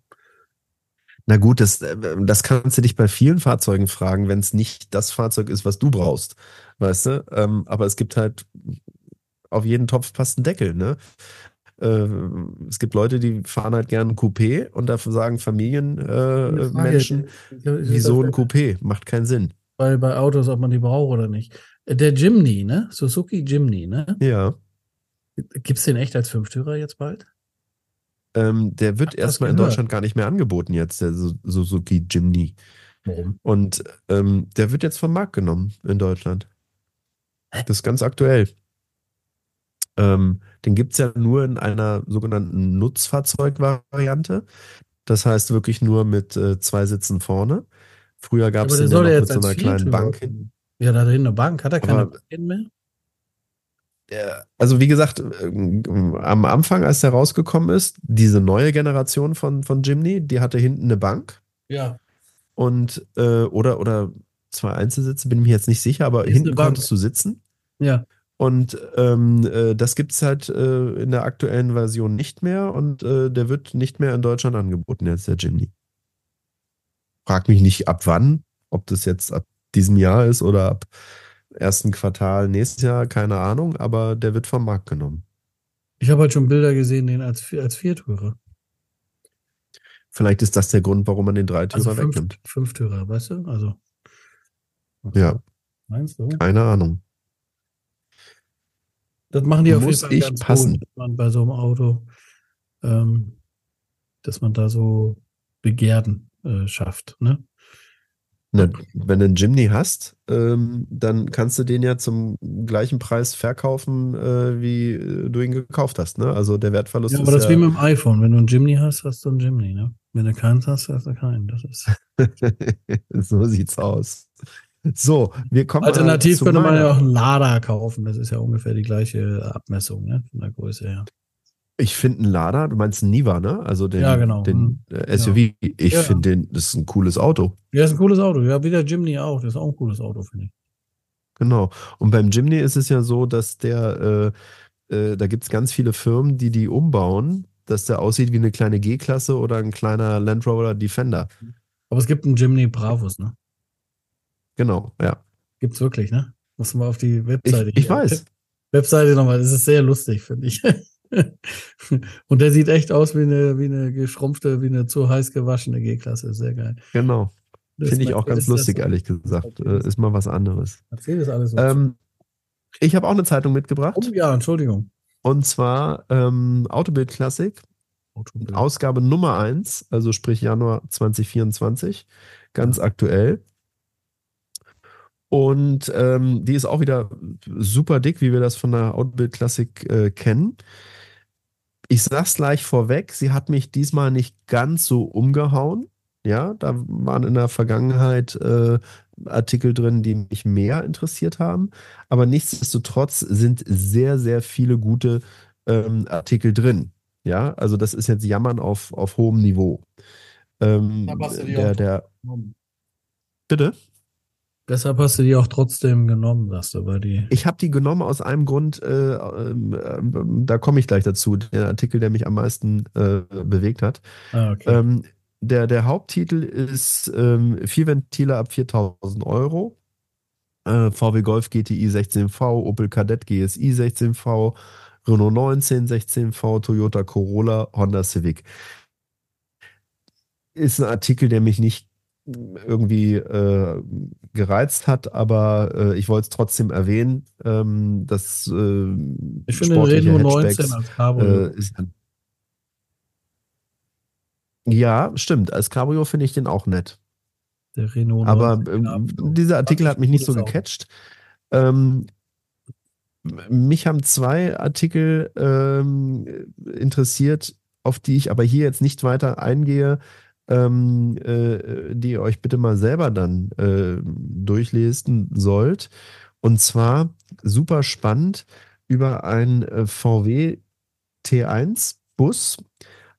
na gut, das, äh, das kannst du dich bei vielen Fahrzeugen fragen, wenn es nicht das Fahrzeug ist, was du brauchst. Weißt du? Ähm, aber es gibt halt auf jeden Topf passt ein Deckel, ne? Äh, es gibt Leute, die fahren halt gerne ein Coupé und dafür sagen Familienmenschen, äh, wieso ein Coupé? Macht keinen Sinn. Weil bei Autos, ob man die braucht oder nicht. Der Jimny, ne? Suzuki Jimny, ne? Ja. Gibt es den echt als Fünftürer jetzt bald? Ähm, der wird erstmal in Deutschland gar nicht mehr angeboten jetzt, der Suzuki Jimny. Warum? Und ähm, der wird jetzt vom Markt genommen in Deutschland. Hä? Das ist ganz aktuell. Ähm, den gibt es ja nur in einer sogenannten Nutzfahrzeugvariante. Das heißt wirklich nur mit äh, zwei Sitzen vorne. Früher gab es den ja noch mit so einer kleinen Bank hin. Ja, da drin eine Bank. Hat er keine Bank mehr? also wie gesagt, äh, am Anfang, als der rausgekommen ist, diese neue Generation von, von Jimny, die hatte hinten eine Bank. Ja. Und äh, oder, oder zwei Einzelsitze, bin ich mir jetzt nicht sicher, aber hinten konntest du sitzen. Ja. Und ähm, äh, das gibt es halt äh, in der aktuellen Version nicht mehr und äh, der wird nicht mehr in Deutschland angeboten, jetzt der Jimny. Frag mich nicht ab wann, ob das jetzt ab diesem Jahr ist oder ab ersten Quartal nächstes Jahr, keine Ahnung, aber der wird vom Markt genommen. Ich habe halt schon Bilder gesehen, den als, als Viertürer. Vielleicht ist das der Grund, warum man den Dreitürer also fünf, wegnimmt. Fünftürer, weißt du? Also. Ja. Meinst du? Keine Ahnung. Das machen die Muss auf jeden Fall ganz passen. gut, man bei so einem Auto, ähm, dass man da so Begehren äh, schafft. Ne? Na, wenn du einen Jimny hast, ähm, dann kannst du den ja zum gleichen Preis verkaufen, äh, wie äh, du ihn gekauft hast. Ne? Also der Wertverlust ja, aber das ist wie mit dem iPhone. Wenn du einen Jimny hast, hast du einen Jimny. Ne? Wenn du keins hast, hast du keinen. Das ist so sieht's aus. So, wir kommen. Alternativ könnte man ja auch einen Lada kaufen. Das ist ja ungefähr die gleiche Abmessung, ne? Von der Größe her. Ich finde einen Lada, du meinst einen Niva, ne? Also den, ja, genau. den mhm. äh, SUV. Ja. Ich ja. finde den, das ist ein cooles Auto. Ja, ist ein cooles Auto. Ja, wie der Jimny auch. Das ist auch ein cooles Auto, finde ich. Genau. Und beim Jimny ist es ja so, dass der, äh, äh, da gibt es ganz viele Firmen, die die umbauen, dass der aussieht wie eine kleine G-Klasse oder ein kleiner Land Rover Defender. Aber es gibt einen Jimny Bravos, ne? Genau, ja. Gibt's wirklich, ne? Muss man auf die Webseite. Ich, ich weiß. Webseite nochmal. Das ist sehr lustig, finde ich. Und der sieht echt aus wie eine, wie eine geschrumpfte, wie eine zu heiß gewaschene G-Klasse. Sehr geil. Genau. Das Finde ich auch ganz das- lustig, das- ehrlich gesagt. Äh, Mercedes. Ist mal was anderes. Mercedes alles so. Ähm, ich habe auch eine Zeitung mitgebracht. oh, ja, Entschuldigung. Und zwar ähm, Autobild Klassik, Autobild. Ausgabe Nummer 1, also sprich Januar 2024. Ganz aktuell. Und ähm, die ist auch wieder super dick, wie wir das von der Autobild Klassik äh, kennen. Ich sag's gleich vorweg, sie hat mich diesmal nicht ganz so umgehauen. Ja, da waren in der Vergangenheit äh, Artikel drin, die mich mehr interessiert haben. Aber nichtsdestotrotz sind sehr, sehr viele gute ähm, Artikel drin. Ja, also das ist jetzt Jammern auf, auf hohem Niveau. Ähm, der, der, bitte? Deshalb hast du die auch trotzdem genommen, sagst du, weil die. Ich habe die genommen aus einem Grund, äh, ähm, ähm, da komme ich gleich dazu, der Artikel, der mich am meisten äh, bewegt hat. Ah, okay. Ähm, der, der Haupttitel ist ähm, Vierventiler ab 4000 Euro. Äh, VW Golf GTI 16V, Opel Kadett GSI 16V, Renault 19 16V, Toyota Corolla, Honda Civic. Ist ein Artikel, der mich nicht irgendwie äh, gereizt hat, aber äh, ich wollte es trotzdem erwähnen. Ähm, das äh, ich finde Renault 19 Hatchbacks, als Cabrio. äh, ja, stimmt. Als Cabrio finde ich den auch nett. der Renault Aber 19 ähm, dieser Artikel hat mich nicht so gecatcht. Ähm, mich haben zwei Artikel ähm, interessiert, auf die ich aber hier jetzt nicht weiter eingehe, ähm, äh, die ihr euch bitte mal selber dann äh, durchlesen sollt. Und zwar super spannend über einen äh, VW T1 Bus,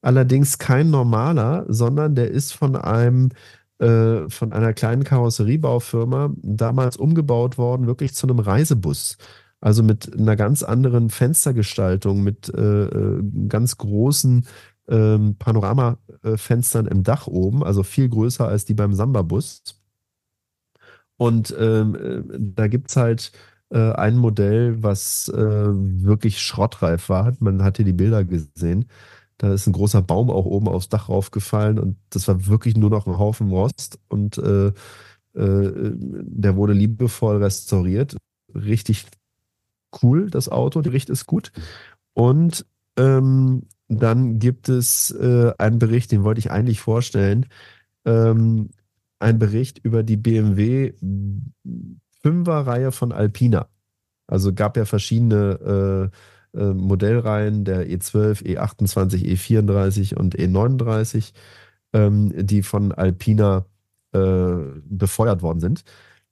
allerdings kein normaler, sondern der ist von einem äh, von einer kleinen Karosseriebaufirma damals umgebaut worden, wirklich zu einem Reisebus. Also mit einer ganz anderen Fenstergestaltung, mit äh, äh, ganz großen ähm, Panoramafenstern im Dach oben, also viel größer als die beim Samba-Bus. Und ähm, äh, da gibt es halt äh, ein Modell, was äh, wirklich schrottreif war. Man hatte die Bilder gesehen. Da ist ein großer Baum auch oben aufs Dach raufgefallen und das war wirklich nur noch ein Haufen Rost und äh, äh, der wurde liebevoll restauriert. Richtig cool, das Auto, die Richt ist gut. Und ähm, dann gibt es äh, einen Bericht, den wollte ich eigentlich vorstellen. Ähm, ein Bericht über die BMW 5er-Reihe von Alpina. Also gab ja verschiedene äh, äh, Modellreihen der E E12, E28, E34 und E39, ähm, die von Alpina äh, befeuert worden sind.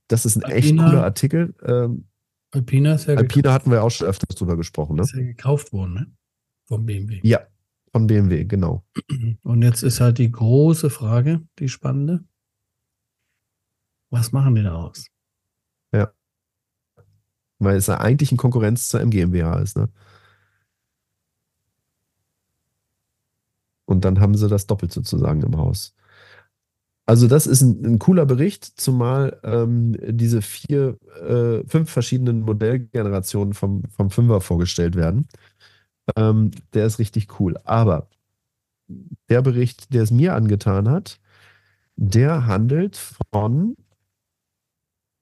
Das ist ein echt Alpina- cooler Artikel. Ähm, Alpina ist ja, Alpina hatten wir auch schon öfters drüber gesprochen, ne? ist ja gekauft worden, ne? Vom BMW. Ja, von BMW, genau. Und jetzt ist halt die große Frage, die spannende. Was machen die daraus? Weil es ja eigentlich in Konkurrenz zur MGMWH ist, ne? Und dann haben sie das doppelt sozusagen im Haus. Also das ist ein, ein cooler Bericht, zumal ähm, diese vier, äh, fünf verschiedenen Modellgenerationen vom, vom Fünfer vorgestellt werden. Ähm, der ist richtig cool. Aber der Bericht, der es mir angetan hat, der handelt von,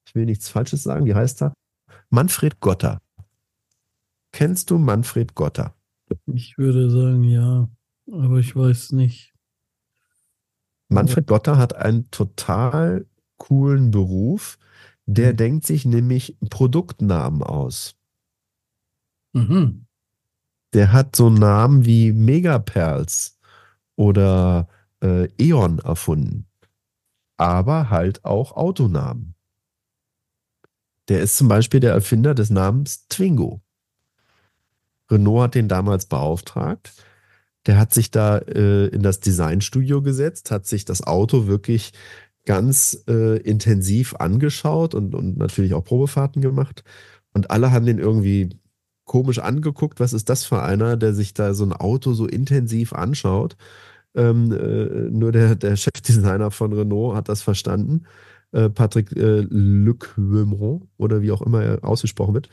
ich will nichts Falsches sagen, wie heißt er? Manfred Gotter. Kennst du Manfred Gotter? Ich würde sagen, ja, aber ich weiß nicht. Manfred Gotter hat einen total coolen Beruf. Der Mhm. denkt sich nämlich Produktnamen aus. Mhm. Der hat so Namen wie Megaperls oder äh, Eon erfunden. Aber halt auch Autonamen. Der ist zum Beispiel der Erfinder des Namens Twingo. Renault hat den damals beauftragt. Der hat sich da äh, in das Designstudio gesetzt, hat sich das Auto wirklich ganz äh, intensiv angeschaut und, und natürlich auch Probefahrten gemacht. Und alle haben den irgendwie komisch angeguckt. Was ist das für einer, der sich da so ein Auto so intensiv anschaut? Ähm, äh, nur der, der Chefdesigner von Renault hat das verstanden. Äh, Patrick äh, Leclermont oder wie auch immer er ausgesprochen wird.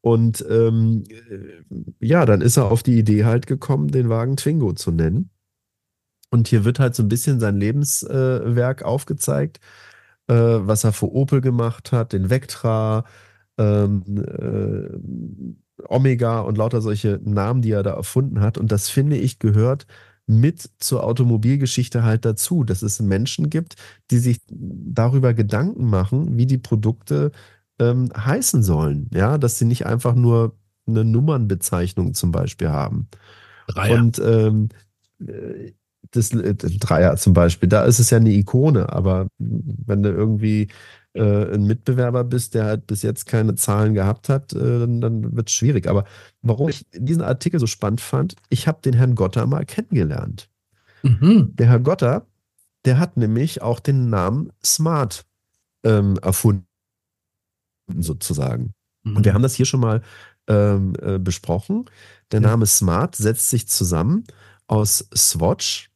Und ähm, ja, dann ist er auf die Idee halt gekommen, den Wagen Twingo zu nennen. Und hier wird halt so ein bisschen sein Lebenswerk äh, aufgezeigt, äh, was er für Opel gemacht hat, den Vectra, ähm, äh, Omega und lauter solche Namen, die er da erfunden hat. Und das finde ich gehört mit zur Automobilgeschichte halt dazu, dass es Menschen gibt, die sich darüber Gedanken machen, wie die Produkte ähm, heißen sollen. Ja, dass sie nicht einfach nur eine Nummernbezeichnung zum Beispiel haben. Dreier. Und ähm, äh, das, das Dreier zum Beispiel, da ist es ja eine Ikone, aber wenn du irgendwie äh, ein Mitbewerber bist, der halt bis jetzt keine Zahlen gehabt hat, äh, dann, dann wird es schwierig. Aber warum ich diesen Artikel so spannend fand, ich habe den Herrn Gotter mal kennengelernt. Mhm. Der Herr Gotter, der hat nämlich auch den Namen Smart ähm, erfunden, sozusagen. Mhm. Und wir haben das hier schon mal ähm, äh, besprochen. Der Ja. Name Smart setzt sich zusammen aus Swatch,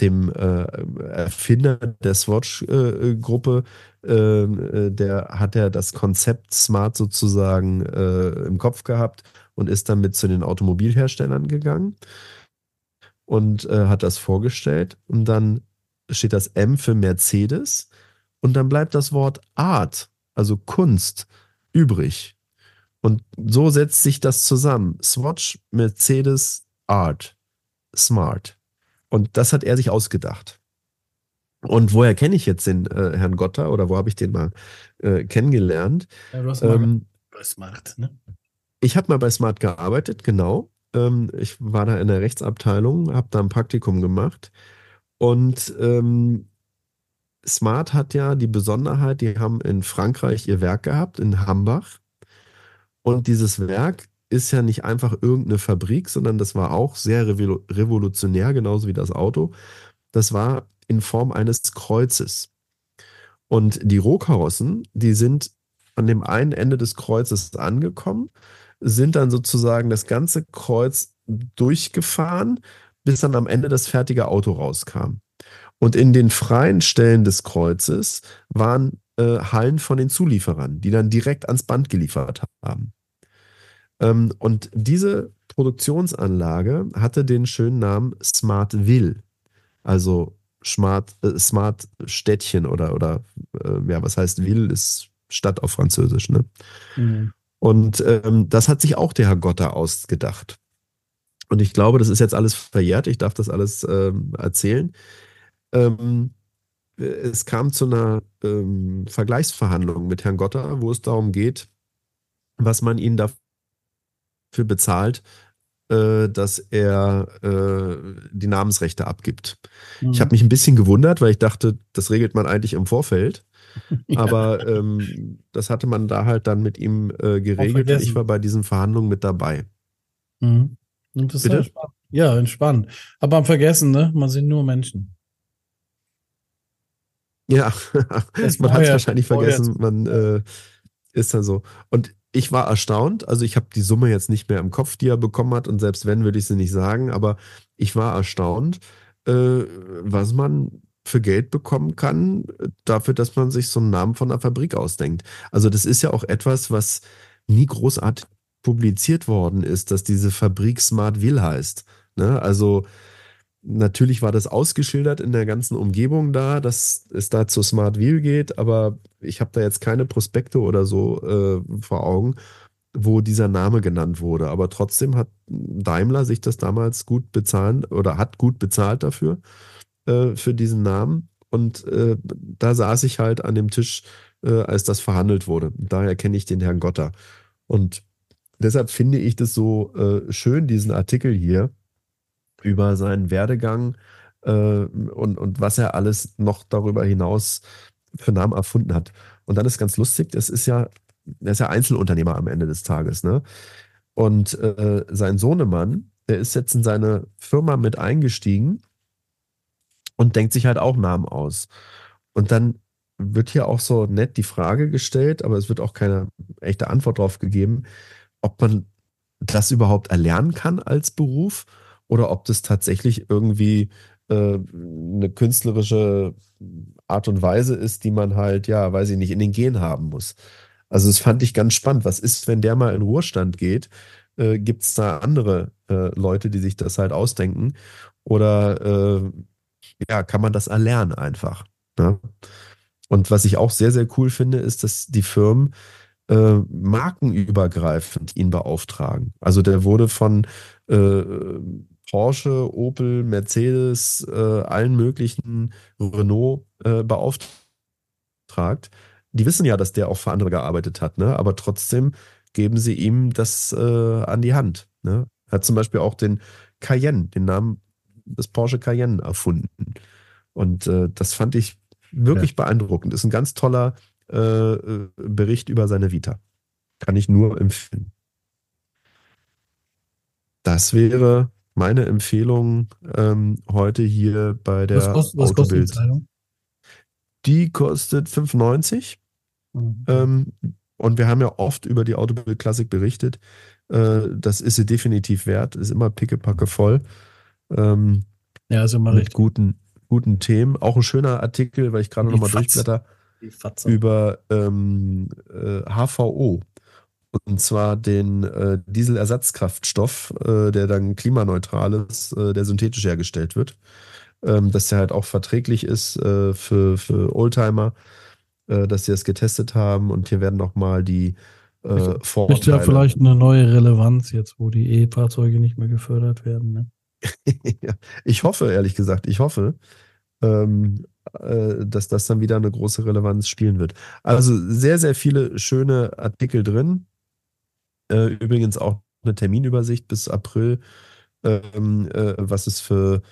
dem äh, Erfinder der Swatch-Gruppe, äh, der hat ja das Konzept Smart sozusagen äh, im Kopf gehabt und ist damit zu den Automobilherstellern gegangen und äh, hat das vorgestellt. Und dann steht das M für Mercedes und dann bleibt das Wort Art, also Kunst, übrig. Und so setzt sich das zusammen. Swatch, Mercedes, Art, Smart. Und das hat er sich ausgedacht. Und woher kenne ich jetzt den äh, Herrn Gotter oder wo habe ich den mal äh, kennengelernt? Ja, du hast mal Ähm, was macht, ne? ich habe mal bei Smart gearbeitet, genau. Ähm, ich war da in der Rechtsabteilung, habe da ein Praktikum gemacht. Und ähm, Smart hat ja die Besonderheit, die haben in Frankreich ihr Werk gehabt, in Hambach. Und dieses Werk ist ja nicht einfach irgendeine Fabrik, sondern das war auch sehr revolu- revolutionär, genauso wie das Auto. Das war in Form eines Kreuzes. Und die Rohkarossen, die sind an dem einen Ende des Kreuzes angekommen, sind dann sozusagen das ganze Kreuz durchgefahren, bis dann am Ende das fertige Auto rauskam. Und in den freien Stellen des Kreuzes waren äh, Hallen von den Zulieferern, die dann direkt ans Band geliefert haben. Ähm, und diese Produktionsanlage hatte den schönen Namen Smartville, also Smart, äh, Smart Städtchen oder, oder äh, ja, was heißt Ville ist Stadt auf Französisch, ne? Mhm. Und ähm, das hat sich auch der Herr Gotter ausgedacht. Und ich glaube, das ist jetzt alles verjährt. Ich darf das alles ähm, erzählen. Ähm, es kam zu einer ähm, Vergleichsverhandlung mit Herrn Gotter, wo es darum geht, was man ihn dafür bezahlt, äh, dass er äh, die Namensrechte abgibt. Mhm. Ich habe mich ein bisschen gewundert, weil ich dachte, das regelt man eigentlich im Vorfeld. Ja. Aber ähm, das hatte man da halt dann mit ihm äh, geregelt ich war bei diesen Verhandlungen mit dabei. Mhm. Interessant. Bitte? Ja, entspannt. Aber am Vergessen, ne? Man sind nur Menschen. Ja, man hat es wahrscheinlich vorher vergessen, man äh, ist dann so. Und ich war erstaunt, also ich habe die Summe jetzt nicht mehr im Kopf, die er bekommen hat, und selbst wenn, würde ich sie nicht sagen, aber ich war erstaunt, äh, was man für Geld bekommen kann, äh, dafür, dass man sich so einen Namen von einer Fabrik ausdenkt. Also das ist ja auch etwas, was nie großartig publiziert worden ist, dass diese Fabrik Smartville heißt. Ne? Also Natürlich war das ausgeschildert in der ganzen Umgebung da, dass es da zu Smartville geht, aber ich habe da jetzt keine Prospekte oder so äh, vor Augen, wo dieser Name genannt wurde. Aber trotzdem hat Daimler sich das damals gut bezahlen oder hat gut bezahlt dafür, äh, für diesen Namen. Und äh, da saß ich halt an dem Tisch, äh, als das verhandelt wurde. Daher kenne ich den Herrn Gotter. Und deshalb finde ich das so äh, schön, diesen Artikel hier über seinen Werdegang äh, und, und was er alles noch darüber hinaus für Namen erfunden hat. Und dann ist ganz lustig, das ist ja, er ist ja Einzelunternehmer am Ende des Tages, ne? Und äh, sein Sohnemann, der ist jetzt in seine Firma mit eingestiegen und denkt sich halt auch Namen aus. Und dann wird hier auch so nett die Frage gestellt, aber es wird auch keine echte Antwort drauf gegeben, ob man das überhaupt erlernen kann als Beruf oder ob das tatsächlich irgendwie äh, eine künstlerische Art und Weise ist, die man halt, ja, weiß ich nicht, in den Gen haben muss. Also das fand ich ganz spannend. Was ist, wenn der mal in Ruhestand geht? Äh, Gibt es da andere äh, Leute, die sich das halt ausdenken? Oder äh, ja, kann man das erlernen einfach? Ne? Und was ich auch sehr, sehr cool finde, ist, dass die Firmen äh, markenübergreifend ihn beauftragen. Also der wurde von äh, Porsche, Opel, Mercedes, äh, allen möglichen Renault äh, beauftragt. Die wissen ja, dass der auch für andere gearbeitet hat, ne? aber trotzdem geben sie ihm das äh, an die Hand. Ne? Er hat zum Beispiel auch den Cayenne, den Namen des Porsche Cayenne erfunden. Und äh, das fand ich wirklich ja. beeindruckend. Ist ein ganz toller äh, äh, Bericht über seine Vita. Kann ich nur empfehlen. Das wäre meine Empfehlung ähm, heute hier bei der was kostet, was Autobild. Kostet die, die kostet 5,90. Mhm. Ähm, und wir haben ja oft über die Autobild Classic berichtet. Äh, das ist sie definitiv wert. Ist immer pickepacke voll. Ähm, ja, also mal mit richtig. guten, guten Themen. Auch ein schöner Artikel, weil ich gerade nochmal durchblätter, über ähm, äh, HVO. Und zwar den äh, Dieselersatzkraftstoff, äh, der dann klimaneutral ist, äh, der synthetisch hergestellt wird. Ähm, dass der halt auch verträglich ist äh, für, für Oldtimer, äh, dass sie das getestet haben. Und hier werden nochmal die äh, Vorteile. Ist ja vielleicht eine neue Relevanz jetzt, wo die E-Fahrzeuge nicht mehr gefördert werden. Ne? ich hoffe, ehrlich gesagt, ich hoffe, ähm, äh, dass das dann wieder eine große Relevanz spielen wird. Also sehr, sehr viele schöne Artikel drin. Äh, übrigens auch eine Terminübersicht bis April, ähm, äh, was es für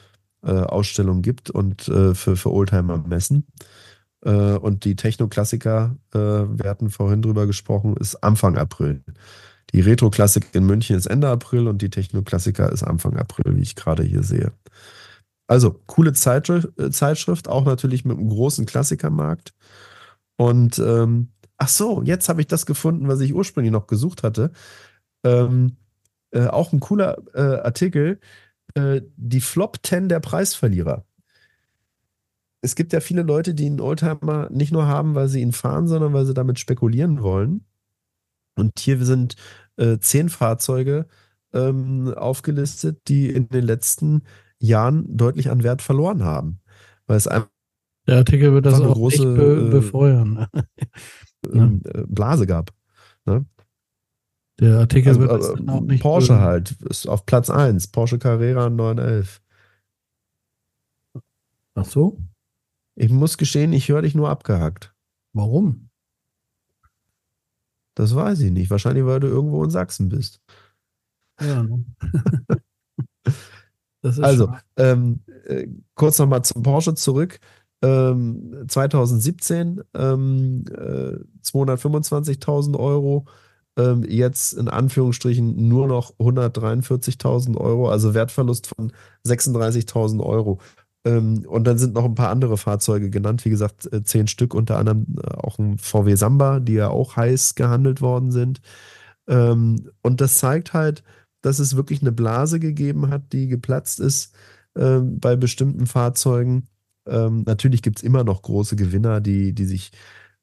äh, Ausstellungen gibt und äh, für, für Oldtimer-Messen. Äh, und die Techno-Klassiker, wir hatten vorhin drüber gesprochen, ist Anfang April. Die Retro-Klassik in München ist Ende April und die Techno-Klassiker ist Anfang April, wie ich gerade hier sehe. Also, coole Zeitschrift, auch natürlich mit einem großen Klassikermarkt. Und ähm, ach so, jetzt habe ich das gefunden, was ich ursprünglich noch gesucht hatte. Ähm, äh, auch ein cooler äh, Artikel. Äh, die Flop 10 der Preisverlierer. Es gibt ja viele Leute, die einen Oldtimer nicht nur haben, weil sie ihn fahren, sondern weil sie damit spekulieren wollen. Und hier sind äh, zehn Fahrzeuge ähm, aufgelistet, die in den letzten Jahren deutlich an Wert verloren haben. Weil es einfach der Artikel wird das auch große, be äh, befeuern. Ähm, äh, Blase gab. Ne? Der Artikel also, wird das äh, auch nicht. Porsche halt, ist auf Platz 1. Porsche Carrera 911. Ach so? Ich muss gestehen, ich höre dich nur abgehackt. Warum? Das weiß ich nicht. Wahrscheinlich, weil du irgendwo in Sachsen bist. Ja. Ne? also, ähm, äh, kurz nochmal zum Porsche zurück. Ähm, 2017 ähm, äh, 225.000 Euro, ähm, jetzt in Anführungsstrichen nur noch 143.000 Euro, also Wertverlust von 36.000 Euro. Ähm, und dann sind noch ein paar andere Fahrzeuge genannt, wie gesagt, äh, zehn Stück, unter anderem äh, auch ein VW Samba, die ja auch heiß gehandelt worden sind. Ähm, und das zeigt halt, dass es wirklich eine Blase gegeben hat, die geplatzt ist ähm, bei bestimmten Fahrzeugen. Natürlich gibt es immer noch große Gewinner, die, die sich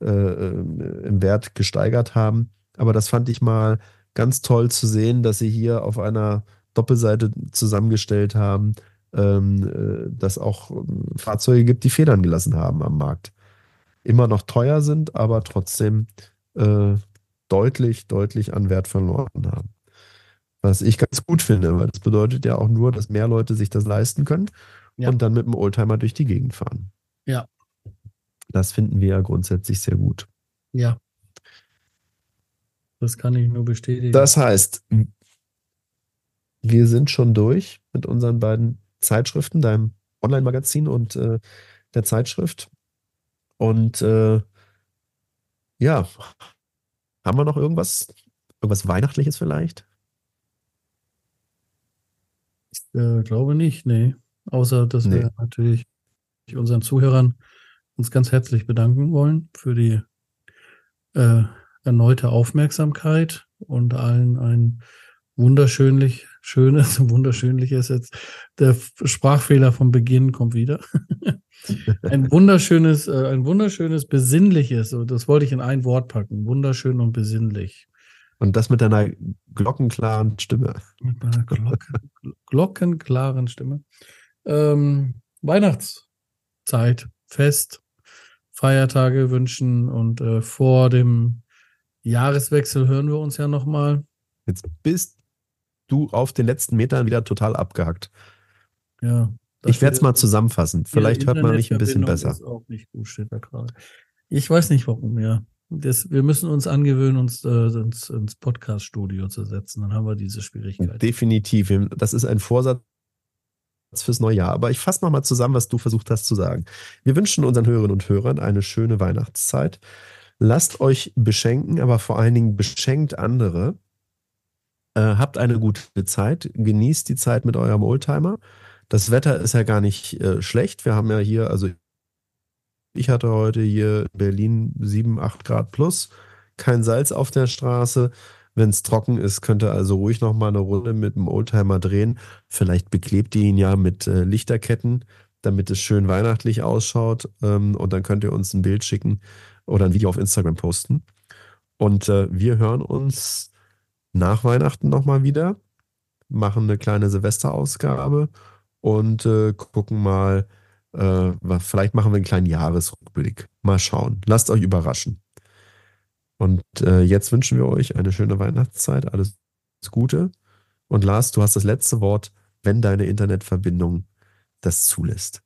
äh, im Wert gesteigert haben. Aber das fand ich mal ganz toll zu sehen, dass sie hier auf einer Doppelseite zusammengestellt haben, ähm, äh, dass auch ähm, Fahrzeuge gibt, die Federn gelassen haben am Markt. Immer noch teuer sind, aber trotzdem äh, deutlich, deutlich an Wert verloren haben. Was ich ganz gut finde, weil das bedeutet ja auch nur, dass mehr Leute sich das leisten können ja. und dann mit dem Oldtimer durch die Gegend fahren. Ja. Das finden wir ja grundsätzlich sehr gut. Ja. Das kann ich nur bestätigen. Das heißt, wir sind schon durch mit unseren beiden Zeitschriften, deinem Online-Magazin und äh, der Zeitschrift. Und äh, ja, haben wir noch irgendwas, irgendwas Weihnachtliches vielleicht? Ich äh, glaube nicht, nee. Außer, dass nee. wir natürlich unseren Zuhörern uns ganz herzlich bedanken wollen für die äh, erneute Aufmerksamkeit und allen ein wunderschönlich Schönes, Wunderschönliches. Jetzt der Sprachfehler vom Beginn kommt wieder. ein wunderschönes, äh, ein wunderschönes, besinnliches, das wollte ich in ein Wort packen. Wunderschön und besinnlich. Und das mit deiner glockenklaren Stimme. Mit meiner Glocken, glockenklaren Stimme. Ähm, Weihnachtszeit, Fest, Feiertage wünschen und äh, vor dem Jahreswechsel hören wir uns ja nochmal. Jetzt bist du auf den letzten Metern wieder total abgehackt. Ja. Ich werde es mal zusammenfassen. Vielleicht hört man mich ein bisschen besser. Ist auch nicht gut, steht da gerade. Ich weiß nicht warum, ja. Das, wir müssen uns angewöhnen, uns, äh, ins, ins Podcast-Studio zu setzen. Dann haben wir diese Schwierigkeit. Definitiv. Das ist ein Vorsatz fürs neue Jahr. Aber ich fasse nochmal zusammen, was du versucht hast zu sagen. Wir wünschen unseren Hörerinnen und Hörern eine schöne Weihnachtszeit. Lasst euch beschenken, aber vor allen Dingen beschenkt andere. Äh, habt eine gute Zeit. Genießt die Zeit mit eurem Oldtimer. Das Wetter ist ja gar nicht äh, schlecht. Wir haben ja hier, also ich hatte heute hier in Berlin 7, 8 Grad plus, kein Salz auf der Straße. Wenn es trocken ist, könnt ihr also ruhig noch mal eine Runde mit dem Oldtimer drehen. Vielleicht beklebt ihr ihn ja mit äh, Lichterketten, damit es schön weihnachtlich ausschaut. Ähm, und dann könnt ihr uns ein Bild schicken oder ein Video auf Instagram posten. Und äh, wir hören uns nach Weihnachten nochmal wieder, machen eine kleine Silvesterausgabe und äh, gucken mal, äh, vielleicht machen wir einen kleinen Jahresrückblick. Mal schauen. Lasst euch überraschen. Und äh, jetzt wünschen wir euch eine schöne Weihnachtszeit, alles Gute. Und Lars, du hast das letzte Wort, wenn deine Internetverbindung das zulässt.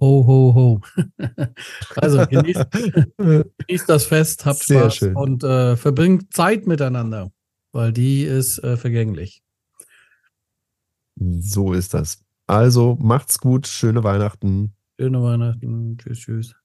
Ho, ho, ho. also genießt, genießt, das Fest, habt Sehr Spaß schön. und äh, verbringt Zeit miteinander, weil die ist äh, vergänglich. So ist das. Also macht's gut, schöne Weihnachten. Schöne Weihnachten. Tschüss, tschüss.